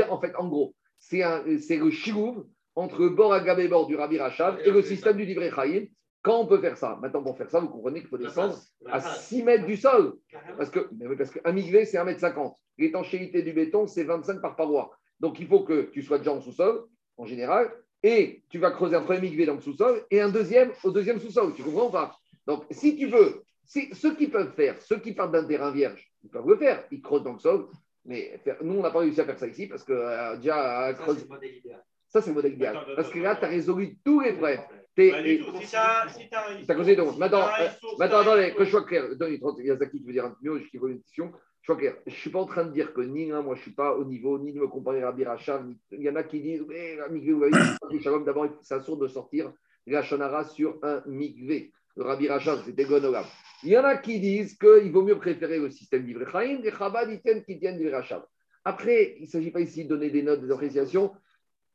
En fait, en gros, c'est le chirouv entre le bord Agabé bord du Rabbi Rachab et le système du livret Chaïm. Quand on peut faire ça Maintenant, pour faire ça, vous comprenez qu'il faut descendre à 6 mètres du sol. Parce que, parce qu'un migvé, c'est 1 mètre 50. L'étanchéité du béton, c'est 25 par paroi. Donc, il faut que tu sois déjà en sous-sol, en général, et tu vas creuser un premier migvé dans le sous-sol et un deuxième au deuxième sous-sol. Tu comprends pas? Donc, si tu veux, si, ceux qui peuvent faire, ceux qui partent d'un terrain vierge, ils peuvent le faire. Ils creusent dans le sol. Mais nous, on n'a pas réussi à faire ça ici parce que euh, déjà, à creuser. Ça, c'est le modèle idéal. Parce que là, tu as résolu tous les problèmes. Tu as causé donc. Maintenant, euh, maintenant attendez, que je sois clair. Il y a Zaki qui veut dire un peu mieux, qui pose une question. Je ne suis pas en train de dire que ni moi, je ne suis pas au niveau, ni de me comparer à Biracha. Il y en a qui disent, oui, un migvé, d'abord, c'est absurde de sortir la Shonara sur un migvé. Le Rabbi Rachab, c'était Gonogam. Il y en a qui disent qu'il vaut mieux préférer le système d'Ivrechaim, les Chabad, ils qui tiennent Rachab. Après, il ne s'agit pas ici de donner des notes, des appréciations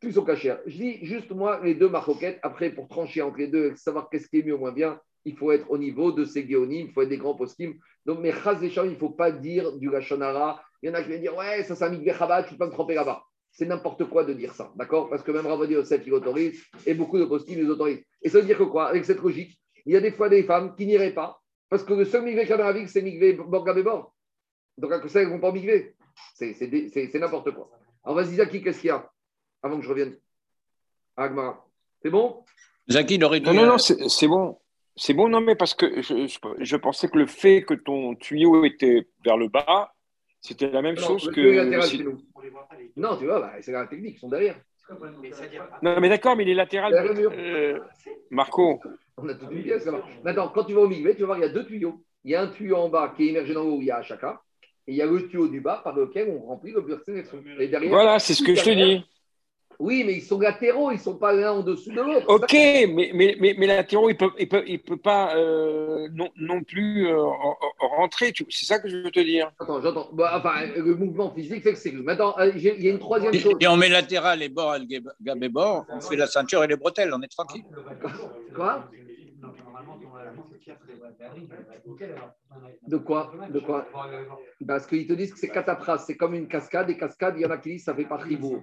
tous sont cachés. Je dis juste moi les deux maroquettes. Après, pour trancher entre les deux, savoir qu'est-ce qui est mieux ou moins bien, il faut être au niveau de ces géonymes, il faut être des grands poskim. Donc, mais chas il ne faut pas dire du Lachonara. Il y en a qui viennent dire Ouais, ça c'est un mikveh je ne peux pas me tromper là-bas. C'est n'importe quoi de dire ça, d'accord? Parce que même Ravadi Yosef, il autorise, et beaucoup de poskim, les autorisent. Et ça veut dire que quoi? Avec cette logique, il y a des fois des femmes qui n'iraient pas, parce que le seul la ville, c'est mikveh Borgabébor. Donc, à ça, ils ne vont pas mikveh. C'est n'importe quoi. Alors, vas-y, Zaki, qu'est-ce qu'il y a? Avant que je revienne Agma. C'est bon? Zaki, il aurait Non, non, non, c'est bon. C'est bon, non, mais parce que je, pensais que le fait que ton tuyau était vers le bas, c'était la même chose que. Non, tu vois, bah, c'est la technique, ils sont derrière. Non, mais d'accord, mais il est latéral. Euh, Marco. On a tout une pièce là Maintenant, quand tu vas au milieu, tu vas voir, il y a deux tuyaux. Il y a un tuyau en bas qui est émergé dans l'eau, il y a chacun. Et il y a le tuyau du bas par lequel on remplit le beurre derrière. Voilà, c'est ce que je te dis. Oui, mais ils sont latéraux, ils ne sont pas l'un en dessous de l'autre. Ok, mais, mais, mais, mais latéraux, il ne peut, il peut, il peut pas euh, non, non, plus euh, rentrer. C'est ça que je veux te dire. Attends, j'entends. Bah, enfin, le mouvement physique fait que c'est. Maintenant, euh, il y a une troisième chose. Et on met latéral et bord, et bord, on fait la ceinture et les bretelles, on est tranquille. Quoi? De quoi De quoi Parce qu'ils te disent que c'est catapras, c'est comme une cascade, et cascade, il y en a qui disent que ça fait pas tribou.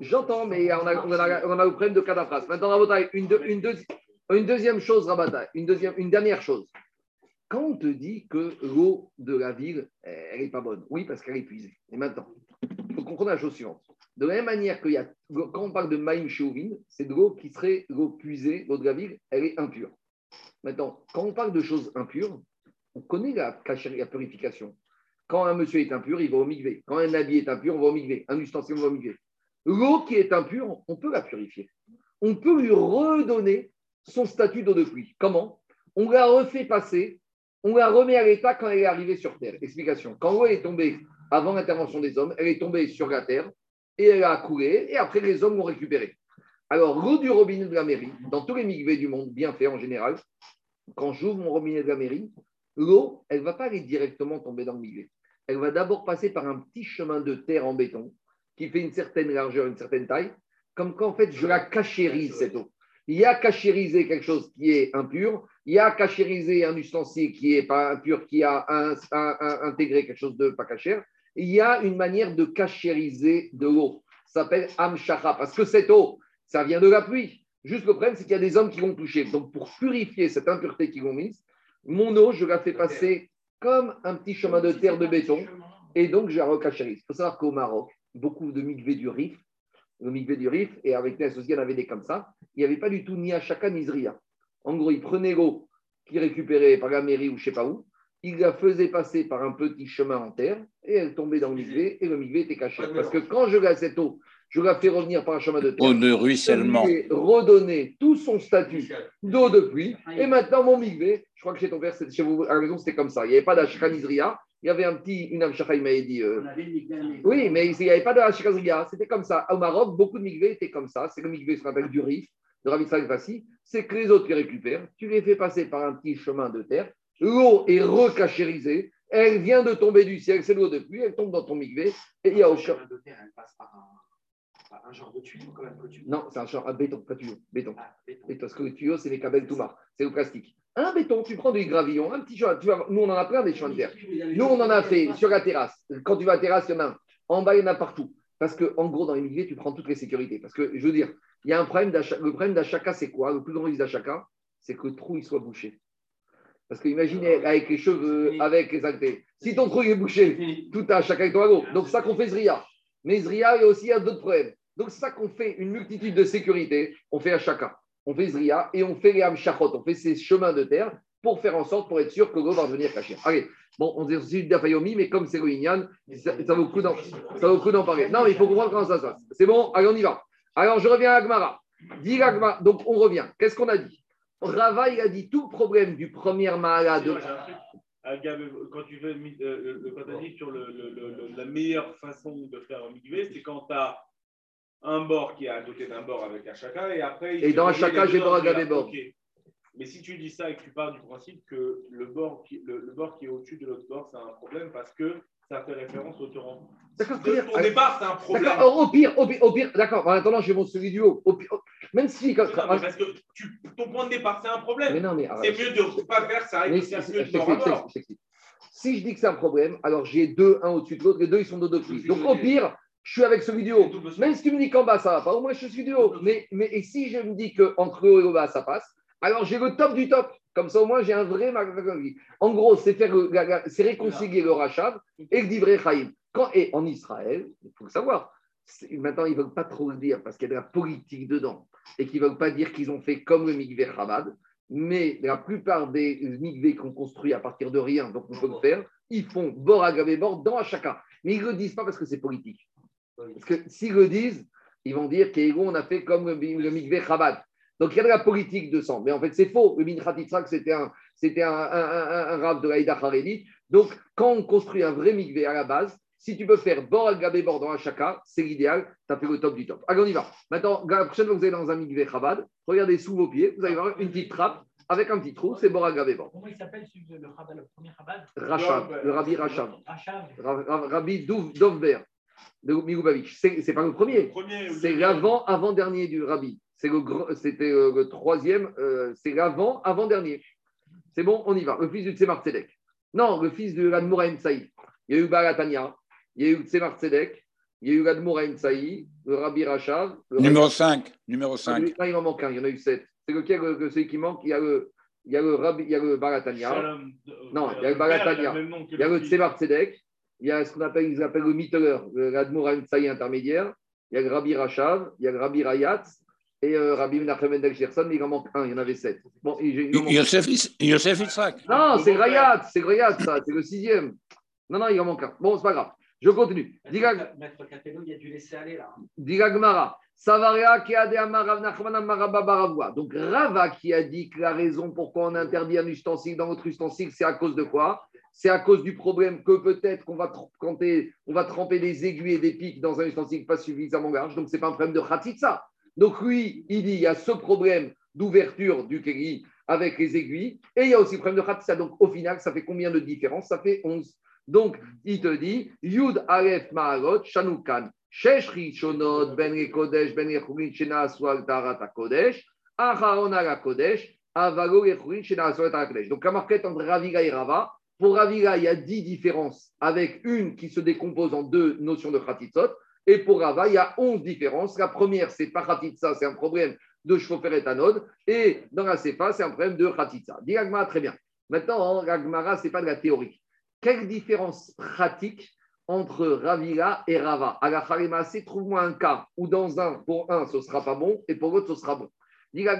J'entends, mais on a, on, a, on a, le problème de catapras. Maintenant, une, une, une deuxième chose, Rabata, une, deuxième, une dernière chose. Quand on te dit que l'eau de la ville, elle n'est pas bonne, oui, parce qu'elle est épuisée. Et maintenant, il faut comprendre la chose suivante. De la même manière que quand on parle de Maïm Chauvin, c'est de l'eau qui serait l'eau puisée, l'eau de elle est impure. Maintenant, quand on parle de choses impures, on connaît la, purification. Quand un monsieur est impur, il va au. Quand un habit est impur, on va au migvé. Un ustensile, on va au migvé. L'eau qui est impure, on peut la purifier. On peut lui redonner son statut d'eau de pluie. Comment? On la refait passer, on la remet à l'état quand elle est arrivée sur Terre. Explication. Quand l'eau est tombée avant l'intervention des hommes, elle est tombée sur la Terre et elle a coulé, et après les hommes l'ont récupérée. Alors, l'eau du robinet de la mairie, dans tous les migvés du monde, bien fait en général, quand j'ouvre mon robinet de la mairie, l'eau, elle ne va pas aller directement tomber dans le migvé. Elle va d'abord passer par un petit chemin de terre en béton qui fait une certaine largeur, une certaine taille, comme quand en fait je la cachérise cette eau. Il y a cachériser quelque chose qui est impur, il y a cachériser un ustensile qui n'est pas impur, qui a intégré quelque chose de pas cachère. Il y a une manière de cachériser de l'eau. Ça s'appelle amshacha, parce que cette eau, ça vient de la pluie. Juste le problème, c'est qu'il y a des hommes qui vont toucher. Donc, pour purifier cette impureté qu'ils vont mise, mon eau, je la fais passer comme un petit chemin de terre de béton. Et donc, j'ai un recachéris. Il faut savoir qu'au Maroc, beaucoup de migvé du Rif, le migvé du Rif, et avec les associés, il y en avait des comme ça, il n'y avait pas du tout ni Achaka ni Zria. En gros, ils prenaient l'eau qu'ils récupéraient par la mairie ou je ne sais pas où, ils la faisaient passer par un petit chemin en terre, et elle tombait dans le migvé, et le migvé était caché. Parce que quand je laisse cette eau, je la fais revenir par un chemin de terre. Eau de ruissellement. Je lui ai redonné tout son statut d'eau de pluie, et maintenant mon migvé, je crois que chez ton père, chez vous, à la maison, c'était comme ça. Il n'y avait pas d'Achaka ni Zria, il y avait un petit, une amshaka, il m'avait dit. euh, oui, mais il n'y avait pas de Hashikazriya, c'était comme ça. Au Maroc, beaucoup de migvé étaient comme ça. C'est le migvé, ce qu'on appelle du rif, de Rav Yitzhak Fassi. C'est que les autres qui récupèrent, tu les fais passer par un petit chemin de terre. L'eau est recachérisée, elle vient de tomber du ciel, c'est l'eau de pluie, elle tombe dans ton migvé, et il y a au champ. de terre, elle passe par un, par un genre de tuyau quand même que tu. Non, c'est un champ à béton, pas tuyau, béton. Ah, béton. Et parce que le tuyau, c'est les câbles Toumar, c'est le plastique. Un béton, tu prends du gravillon, un petit chemin. Tu vas, nous, on en a plein des chemins de terre. Nous, on en a fait sur la terrasse. Quand tu vas à la terrasse, il y en a un. En bas, il y en a partout. Parce que, en gros, dans les milieux, tu prends toutes les sécurités. Parce que, je veux dire, il y a un problème d'achat. Le problème d'achaka, c'est quoi? Le plus grand risque d'achaka, c'est que le trou, il soit bouché. Parce que imaginez, avec les cheveux, avec les actés. Si ton trou est bouché, tout a chacun avec ton wagon. Donc, ça qu'on fait Zria. Mais Zria, il y a aussi d'autres problèmes. Donc, c'est ça qu'on fait une multitude de sécurités. On fait à chacun. On fait Zria et on fait les Hamshachot. On fait ces chemins de terre pour faire en sorte, pour être sûr que l'eau va revenir cacher. Allez, bon, on dit aussi d'Afayomi, mais comme c'est le Inyan, ça, ça vaut le coup d'en parler. Non, mais il faut comprendre comment ça se passe. C'est bon? Allez, on y va. Alors, je reviens à Agmara. Donc, on revient. Qu'est-ce qu'on a dit? Rava, il a dit tout le problème du premier Mahala de. J'ai. Ah, Quand tu veux, le- quand tu as dit sur le, le- le- la meilleure façon de faire un migvé, c'est quand tu as un bord qui est à côté d'un bord avec un chacun et après. il Et dans un deux j'ai bord à celui-là. Gab et bord. Ok. Mais si tu dis ça et que tu pars du principe que le bord qui, le, le bord qui est au-dessus de l'autre bord, c'est un problème parce que ça fait référence au torrent. D'accord, ton départ, c'est un problème. Au pire, au pire, au pire, d'accord, en attendant, je montre celui du haut. Au pire, au- même si. quand- Non, mais parce que tu, ton point de départ, c'est un mais problème. non, mais. C'est mieux de ne pas faire ça Mais si- je dis que c'est un problème, alors j'ai deux, un au-dessus de l'autre, les deux ils sont de pluie. Donc au pire, je suis avec celui du haut. Même si tu me dis qu'en bas ça va pas, au moins je suis du haut. Mais, mais et si je me dis qu'entre le haut et le bas ça passe, alors j'ai le top du top. Comme ça au moins j'ai un vrai. En gros, c'est faire c'est réconcilier le rachab et le divrei chaim. Quand, et en Israël, il faut le savoir, maintenant ils ne veulent pas trop le dire parce qu'il y a de la politique dedans et qu'ils ne veulent pas dire qu'ils ont fait comme le mikveh Chabad. Mais la plupart des mikveh qu'on construit à partir de rien, donc on peut le faire, ils font bord à gavé bord dans chacun. Mais ils ne le disent pas parce que c'est politique. Parce que s'ils le disent, ils vont dire qu'Ego, on a fait comme le, le mikveh Chabad. Donc il y a de la politique de sang. Mais en fait, c'est faux. Le Minchat c'était un, c'était un, un, un, un de l'Aïda Haredit. Donc quand on construit un vrai mikveh à la base, si tu peux faire bord à gabé bord dans un chaka, c'est l'idéal. Tu as fait le top du top. Allez, on y va. Maintenant, la prochaine fois que vous allez dans un mikveh Chabad, regardez sous vos pieds, vous allez voir une petite trappe avec un petit trou, c'est bord à gabé bord. Comment il s'appelle celui de- le, Chabad, le premier Chabad? Rachab, le rabbi Rachab. Rachav. Ra- Ra- Rabbi Dov- Dovber de Miloubavitch. C'est pas le premier, c'est deuxième? l'avant avant-dernier du Rabbi. C'est le gr- C'était euh, le troisième, euh, c'est l'avant avant-dernier. C'est bon, on y va. Le fils du Tzemar Tzedek. Non, le fils de l'Admora Saïd. Il y a eu Baratania, il y a eu Tzemar Tzedek, il y a eu l'Admora Saïd, le Rabbi Rachab. le Numéro 5. Numéro Rabbi- 5. Non, il en manque un, il y en a eu sept. C'est lequel, euh, que celui qui manque Il y a le, il y a le, Rabbi, il y a le Baratania. Shalom. Non, Euh, il y a le Baratania. Il y a le. Tzemar Tzedek, il y a ce qu'on appelle, ils appellent le Mitteler, l'Admour Saï intermédiaire, il y a le Rabbi Rachav, il y a le Rabbi Rayat et euh, Rabbi Menachem Mendel Gerson, mais il en manque un, il y en avait sept. Bon, il, il en Yosef Yosef Itzhak. Non, c'est Rayat, c'est Rayat, ça, c'est le sixième. Non, non, il en manque un. Bon, c'est pas grave. Je continue. Maître Capello, il a dû laisser aller là. Diga Gmara. Savaria qui a. Donc Rava qui a dit que la raison pourquoi on interdit un ustensile dans notre ustensile, c'est à cause de quoi? C'est à cause du problème que peut-être qu'on va, tr- quand t'es- on va tremper des aiguilles et des pics dans un ustensile pas suffisamment large. Donc c'est pas un problème de khatitsa. Donc lui, il dit il y a ce problème d'ouverture du keri avec les aiguilles et il y a aussi le problème de khatitsa. Donc au final, ça fait combien de différence Ça fait 11. Donc, il te dit, Yud Aleph Ma'alot, Shanukan, Shesh Rishonot, Ben Kodesh, Ben Yechurin, Shena Aswal Tarat Kodesh, Acharon Ala Kodesh, Avalo Yechurin, Shena Aswal Kodesh. Donc, la marquette entre Raviga et Rava, pour Raviga, il y a 10 différences avec une qui se décompose en deux notions de Khatitzot. Et pour Rava, il y a 11 différences. La première, c'est pas Khatitsa, c'est un problème de chauffer éthanol. Et dans la CEPA, c'est un problème de Khatitsa. Dit très bien. Maintenant, Agmara, ce n'est pas de la théorie. Quelle différence pratique entre Ravila et Rava? La c'est trouve-moi un cas où dans un, pour un, ce sera pas bon et pour l'autre, ce sera bon. Ben.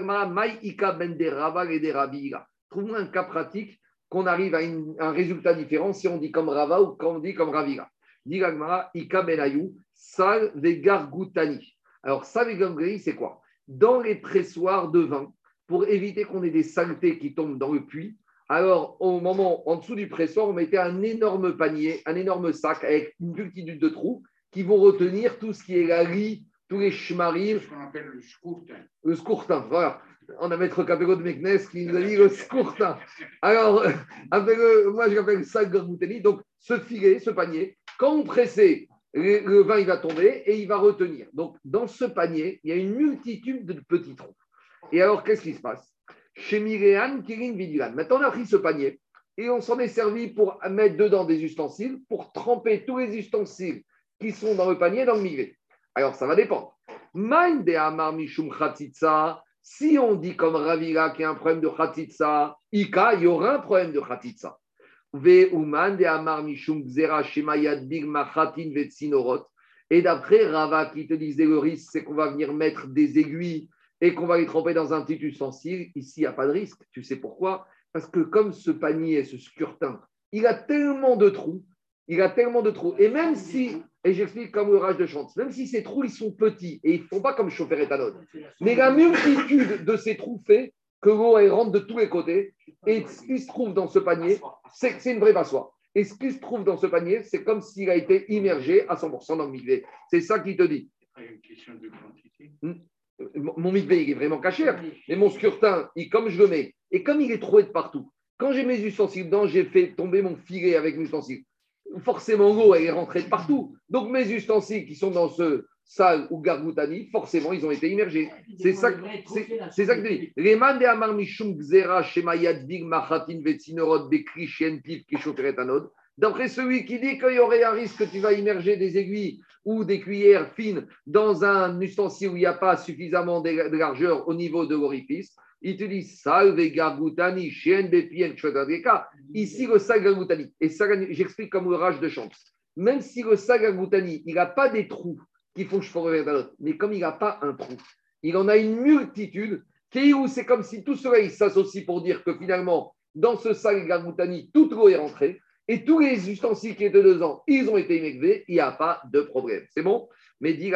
Trouve-moi un cas pratique qu'on arrive à un résultat différent si on dit comme Rava ou quand on dit comme Ravila. Ika ben. Alors, Sal c'est quoi? Dans les pressoirs de vin, pour éviter qu'on ait des saletés qui tombent dans le puits, alors, au moment, en dessous du pressoir, on mettait un énorme panier, un énorme sac avec une multitude de trous qui vont retenir tout ce qui est la riz, tous les chemarim. Ce qu'on appelle le scourtin. Le scourtin, voilà. On a Maître Capello de Meknes qui nous a dit le scourtin. Alors, <laughs> moi, je l'appelle sac garbouteni. Donc, ce filet, ce panier, quand on pressait, le, vin, il va tomber et il va retenir. Donc, dans ce panier, il y a une multitude de petits trous. Et alors, qu'est-ce qui se passe? Chez Mirean, Kirin, Vidulan. Maintenant, on a pris ce panier et on s'en est servi pour mettre dedans des ustensiles, pour tremper tous les ustensiles qui sont dans le panier dans le migré. Alors, ça va dépendre. de Amar Mishum Khatitsa, si on dit comme Ravira qu'il y a un problème de Khatitsa, Ika, il y aura un problème de Khatitsa. Et d'après Rava qui te disait le risque, c'est qu'on va venir mettre des aiguilles et qu'on va les tremper dans un petit ustensile, ici, il n'y a pas de risque. Tu sais pourquoi? Parce que comme ce panier, ce scurtin, il a tellement de trous, il a tellement de trous. Et même si, et j'explique comme l'orage de chance, même si ces trous, ils sont petits et ils ne font pas comme chauffer éthanol, mais la multitude de ces trous fait que l'eau rentre de tous les côtés. Et ce qui se trouve dans ce panier, c'est une vraie passoire. Et ce qui se trouve dans ce panier, c'est comme s'il a été immergé à 100% dans le milieu. C'est ça qui te dit. Une question de quantité? Hmm mon mikvé, il est vraiment caché, mais mon scurtin, il, comme je le mets, et comme il est troué de partout, quand j'ai mes ustensiles dedans, j'ai fait tomber mon filet avec mes ustensiles. Forcément, l'eau, elle est rentrée de partout. Donc, mes ustensiles qui sont dans ce salle ou gargoutani, forcément, ils ont été immergés. C'est ça, c'est ça que je dis. Les de amar mishum gzera shemayad big machatin vetsinorot bekri shen pif anod. D'après celui qui dit qu'il y aurait un risque que tu vas immerger des aiguilles ou des cuillères fines dans un ustensile où il n'y a pas suffisamment de largeur au niveau de l'orifice, il te dit salve gargoutani, chien bepien, Ici, le sal gargoutani. Et ça, j'explique comme le rage de chance. Même si le sal gargoutani, il n'a pas des trous qui font pourrais vers l'autre, mais comme il n'a pas un trou, il en a une multitude, qui où c'est comme si tout cela s'associe pour dire que finalement, dans ce sal gargoutani, toute l'eau est rentrée. Et tous les ustensiles qui étaient dedans, ils ont été immigrés, il n'y a pas de problème. C'est bon? Mais dit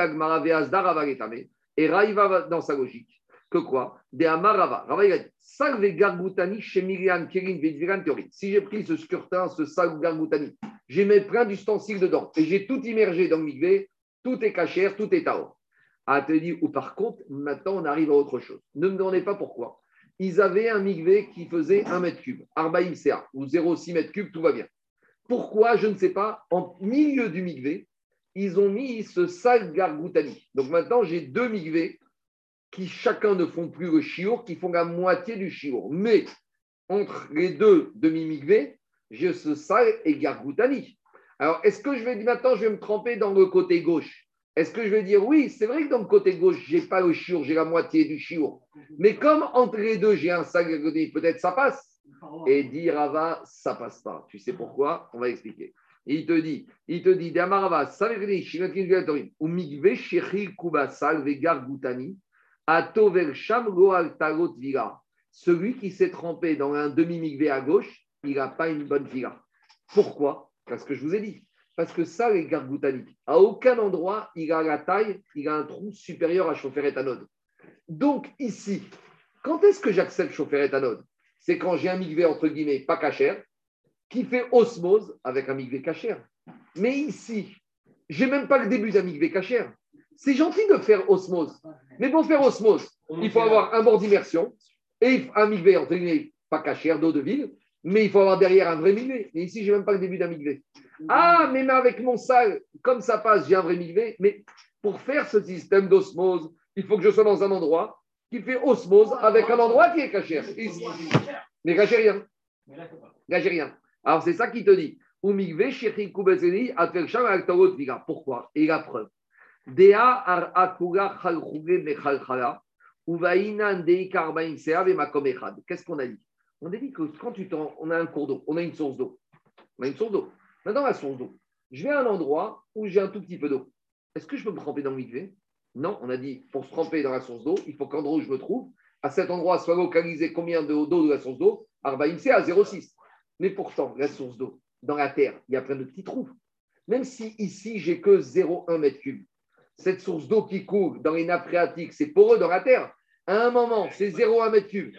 Et Raïva dans sa logique. Que quoi? De Amarava. Rava, il a dit gargoutani chez Miriam Kirin Vedviran Théorie. Si j'ai pris ce scurtin, ce salve gargoutani, j'ai mis plein d'ustensiles dedans et j'ai tout immergé dans le migvé, tout est cachère, tout est taor. Ah, te dit, ou par contre, maintenant on arrive à autre chose. Ne me demandez pas pourquoi. Ils avaient un migvé qui faisait 1 mètre cube, Arbaïm CA, ou 0,6 mètre cube, tout va bien. Pourquoi Je ne sais pas. En milieu du migvé, ils ont mis ce sal gargoutani. Donc maintenant, j'ai deux migvés qui chacun ne font plus le chiour, qui font la moitié du chiour. Mais entre les deux demi-migvés, j'ai ce sal et gargoutani. Alors, est-ce que je vais maintenant, je vais me tremper dans le côté gauche? Est-ce que je vais dire oui, c'est vrai que dans le côté gauche, je n'ai pas le chiour, j'ai la moitié du chiour. Mais comme entre les deux, j'ai un sal gargoutani, peut-être ça passe. Et dit Rava, ça passe pas. Tu sais pourquoi? On va expliquer. il te dit, il te dit, Damarava, ou migve shechil kubasal vegar gutani, ato sham tagot vira. Celui qui s'est trempé dans un demi-migvé à gauche, il n'a pas une bonne vira. Pourquoi? Parce que je vous ai dit. Parce que ça, les gargoutani, à aucun endroit, il a la taille, il a un trou supérieur à chauffer éthanol. Donc ici, quand est-ce que j'accepte chauffer éthanol c'est quand j'ai un migvé, entre guillemets, pas cachère, qui fait osmose avec un migvé cachère. Mais ici, j'ai même pas le début d'un migvé cachère. C'est gentil de faire osmose. Mais pour faire osmose, il faut avoir un bord d'immersion et un migvé, entre guillemets, pas cachère, d'eau de ville, mais il faut avoir derrière un vrai migvé. Mais ici, je n'ai même pas le début d'un migvé. Ah, mais avec mon sale, comme ça passe, j'ai un vrai migvé. Mais pour faire ce système d'osmose, il faut que je sois dans un endroit qui fait osmose avec un endroit qui est caché. Mais caché rien. Caché rien. Alors c'est ça qui te dit. Pourquoi? Et la preuve. Echad. Qu'est-ce qu'on a dit? On a dit que quand tu t'en, on a un cours d'eau, on a une source d'eau. On a une source d'eau. Maintenant, la source d'eau. Je vais à un endroit où j'ai un tout petit peu d'eau. Est-ce que je peux me tremper dans le mikvé Non, on a dit pour se tremper dans la source d'eau, il faut qu'endroit où je me trouve, à cet endroit soit localisé combien d'eau de la source d'eau? Arbaim c'est à 0,6. Mais pourtant, la source d'eau, dans la terre, il y a plein de petits trous. Même si ici, j'ai que 0,1 mètre cube, cette source d'eau qui coule dans les nappes phréatiques, c'est poreux dans la terre. À un moment, c'est 0,1 mètre cube.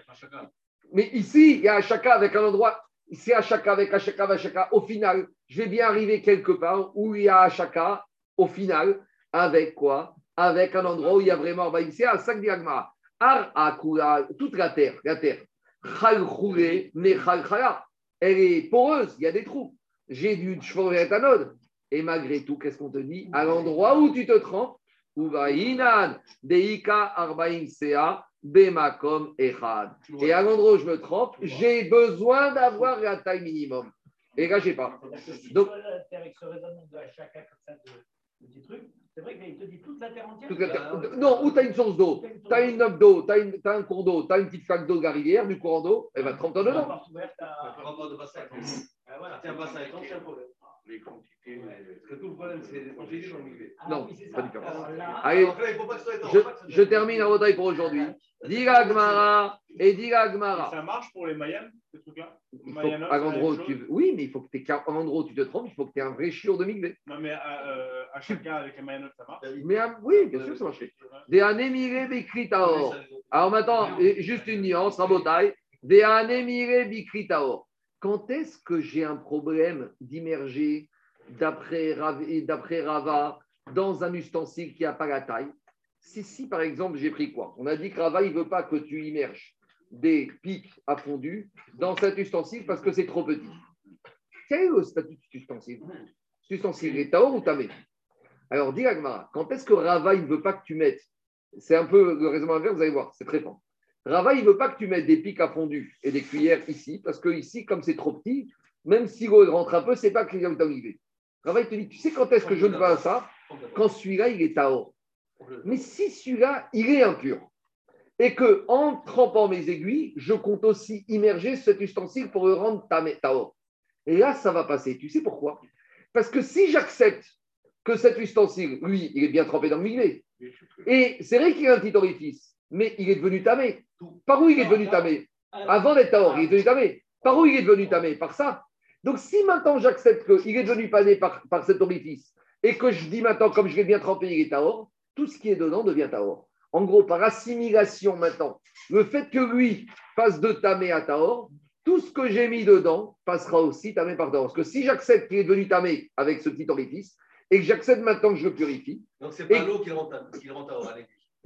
Mais ici, il y a un chaka avec un endroit, c'est un chaka avec un chaka. Au final, je vais bien arriver quelque part où il y a un chaka, au final, avec quoi? Avec un endroit où il y a vraiment, un sac. Ar akula, toute la terre, la terre. Elle est poreuse, il y a des trous. J'ai du chevaurétanode. Et malgré tout, qu'est-ce qu'on te dit? À l'endroit où tu te trempes, Deika Arbaim Sea, Bemakom Echad. Et à l'endroit où je me trempe, j'ai besoin d'avoir la taille minimum. Et là, je pas. Donc, de de petits trucs, c'est vrai qu'il te dit toute la terre entière. Toute la terre. Non, où tu as une source d'eau, tu as une nappe d'eau, tu as, un cours d'eau, tu as une petite flaque d'eau de la rivière, du courant d'eau, elle va te tremper dedans. Voilà, tiens, bassin étant, c'est un problème. Les quantités. Parce que tout le problème, c'est les quantités dans ah Non, pas différent. Allez, je, je termine la bataille pour aujourd'hui. Diga Gmara et Diga Gmara. Ça marche pour les Mayans, ce truc-là à l'endroit tu... Oui, mais il faut que tu un endroit où tu te trompes, il faut que tu aies un vrai chiot de migvé. Non, mais à, euh, à chacun avec les Mayanotes, ça marche mais, Oui, bien sûr, ça marche. Des anémiré bikritaor. Alors maintenant, juste une nuance, rabotaille. Des anémiré bikritaor. Quand est-ce que j'ai un problème d'immerger d'après Rava dans un ustensile qui n'a pas la taille? Si, par exemple, j'ai pris quoi? On a dit que Rava, ne veut pas que tu immerges des pics à fondu dans cet ustensile parce que c'est trop petit. Quel est le statut de cet ustensile? Cet ustensile est taor ou tamé? Alors, dis Agmara, quand est-ce que Rava, ne veut pas que tu mettes? C'est un peu le raisonnement inverse, vous allez voir, c'est très fort. Rava, il ne veut pas que tu mettes des pics à fondu et des cuillères ici, parce que ici, comme c'est trop petit, même si l'eau rentre un peu, c'est pas que est arrivé. Rava, il te dit, tu sais quand est-ce que je ne fais ça? Quand celui-là, il est taor. Mais si celui-là, il est impur, et que en trempant mes aiguilles, je compte aussi immerger cet ustensile pour le rendre taor. Et là, ça va passer. Tu sais pourquoi? Parce que si j'accepte que cet ustensile, lui, il est bien trempé dans le milieu, et c'est vrai qu'il a un petit orifice, mais il est devenu tamé. Par où il est devenu tamé Avant d'être taor, il est devenu tamé. Par où il est devenu tamé Par ça. Donc si maintenant j'accepte qu'il est devenu pané par, par cet orifice, et que je dis maintenant, comme je l'ai bien trempé, il est taor, tout ce qui est dedans devient taor. En gros, par assimilation maintenant, le fait que lui passe de tamé à taor, tout ce que j'ai mis dedans passera aussi tamé par taor. Parce que si j'accepte qu'il est devenu tamé avec ce petit orifice, et que j'accepte maintenant que je le purifie. Donc c'est pas l'eau qui rend, taor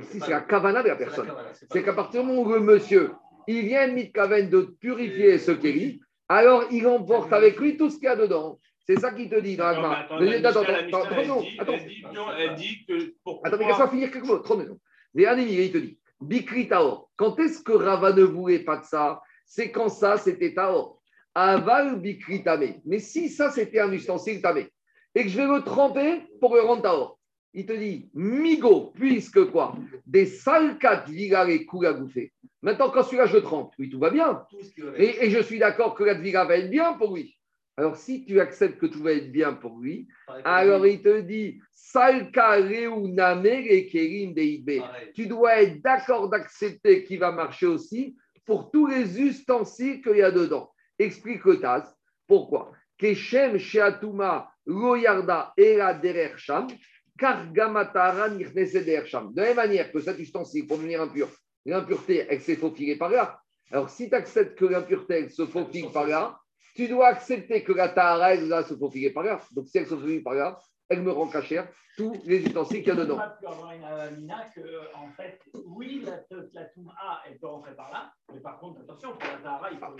Ici, c'est la kavana de la personne. C'est qu'à partir du moment où le monsieur, il vient de kaven de purifier ce kéli, alors il emporte avec lui tout ce qu'il y a dedans. C'est ça qu'il te dit dans Agma. Attends, attends, attends, attends. Elle dit que. Attends, mais laisse-moi finir quelques mots. Trop de il te dit Bikri Taor. Quand est-ce que Rava ne voulait pas de ça? C'est quand ça, c'était Taor. Aval Bikri Tamé. Mais si ça, c'était un ustensile Tamé, et que je vais me tremper pour le rendre Taor, il te dit Migo, puisque quoi? Des salkat vigare kula gouffé. Maintenant, quand celui-là, je trempe, oui, tout va bien. Et, et je suis d'accord que la viga va être bien pour lui. Alors, si tu acceptes que tout va être bien pour lui, alors il te dit tu dois être d'accord d'accepter qu'il va marcher aussi pour tous les ustensiles qu'il y a dedans. Explique le Taz. Pourquoi? Keshem Sheatuma Loyarda Era Derer De la même manière que cet ustensile, pour devenir impur, l'impureté, elle s'est faufilée par là. Alors, si tu acceptes que l'impureté se faufile par là, tu dois accepter que la tahara, elle va se faufiler par là. Donc, si elle se faufile par là, elle me rend cachère tous les ustensiles qu'il y a dedans. On pu avoir une amina que, en fait, oui, la, la A, elle peut rentrer par là, mais par contre, attention, pour la tahara, il faut le.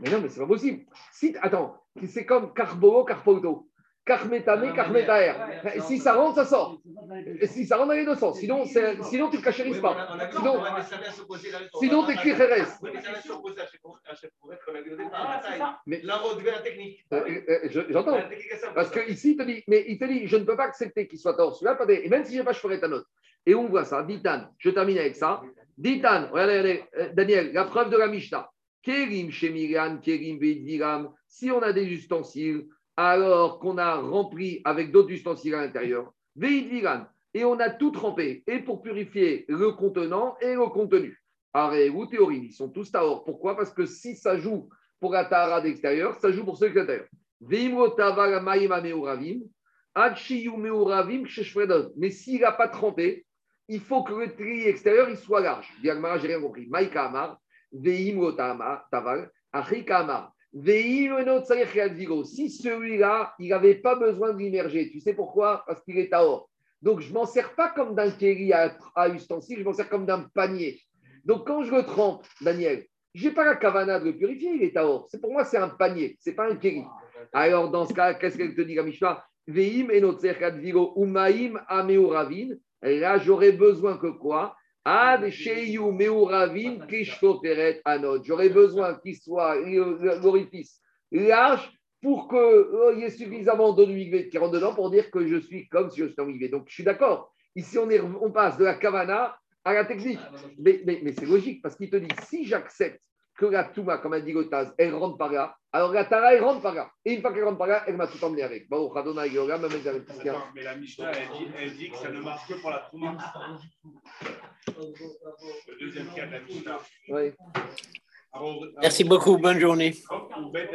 Mais non, mais c'est pas possible. Si, attends, c'est comme carbo, carpoto. Carmétamé, carmétaer. Si ça rentre, ça sort. Si ça rentre dans les deux sens. Sinon, sinon tu ne cachérises pas. Sinon, sinon tu écris Jerez. Mais là, on devient la technique. J'entends. Parce qu'ici, il te dit, mais il te dit, je ne peux pas accepter qu'il soit tort celui-là. Et même si je n'ai pas, je ferai ta note. Et on voit ça. Ditan, je termine avec ça. Ditan, regardez, euh, Daniel, la preuve de la Mishnah. Kerim Shemiran, Kerim. Si on a des ustensiles, alors qu'on a rempli avec d'autres ustensiles à l'intérieur. Et on a tout trempé, et pour purifier le contenant et le contenu. Aré ou théorie, ils sont tous taor. Pourquoi? Parce que si ça joue pour la tahara d'extérieur, ça joue pour ceux de l'intérieur. Mais s'il n'a pas trempé, il faut que le tri extérieur il soit large. Diagmara, j'ai rien compris. Maïka Amar. Si celui-là, il n'avait pas besoin de l'immerger, tu sais pourquoi? Parce qu'il est à or. Donc, je ne m'en sers pas comme d'un kéri à, à ustensile, je m'en sers comme d'un panier. Donc, quand je le trempe, Daniel, je n'ai pas la kavana de le purifier, il est à or. C'est pour moi, c'est un panier, ce n'est pas un kéri. Alors, dans ce cas, qu'est-ce qu'elle te dit, la Mishnah? Veim enotzer umaim. Là, j'aurais besoin que quoi? J'aurais besoin qu'il soit l'orifice large pour qu'il oh, y ait suffisamment d'eau de qui rentre dedans pour dire que je suis comme si je suis en migvé. Donc, je suis d'accord. Ici, on, est, on passe de la kavana à la technique. Mais, mais, mais c'est logique parce qu'il te dit si j'accepte que la Touma, comme un dit Gotaz, elle rentre par là, alors la Tara, elle rentre par là. Et une fois qu'elle rentre par là, elle m'a tout emmené avec. Bon, Khadona, Yoga, même Mais la Mishnah, elle dit, elle dit que ça ne marche que pour la Touma. Le deuxième cas de la Mishnah. Oui. Merci beaucoup, bonne journée.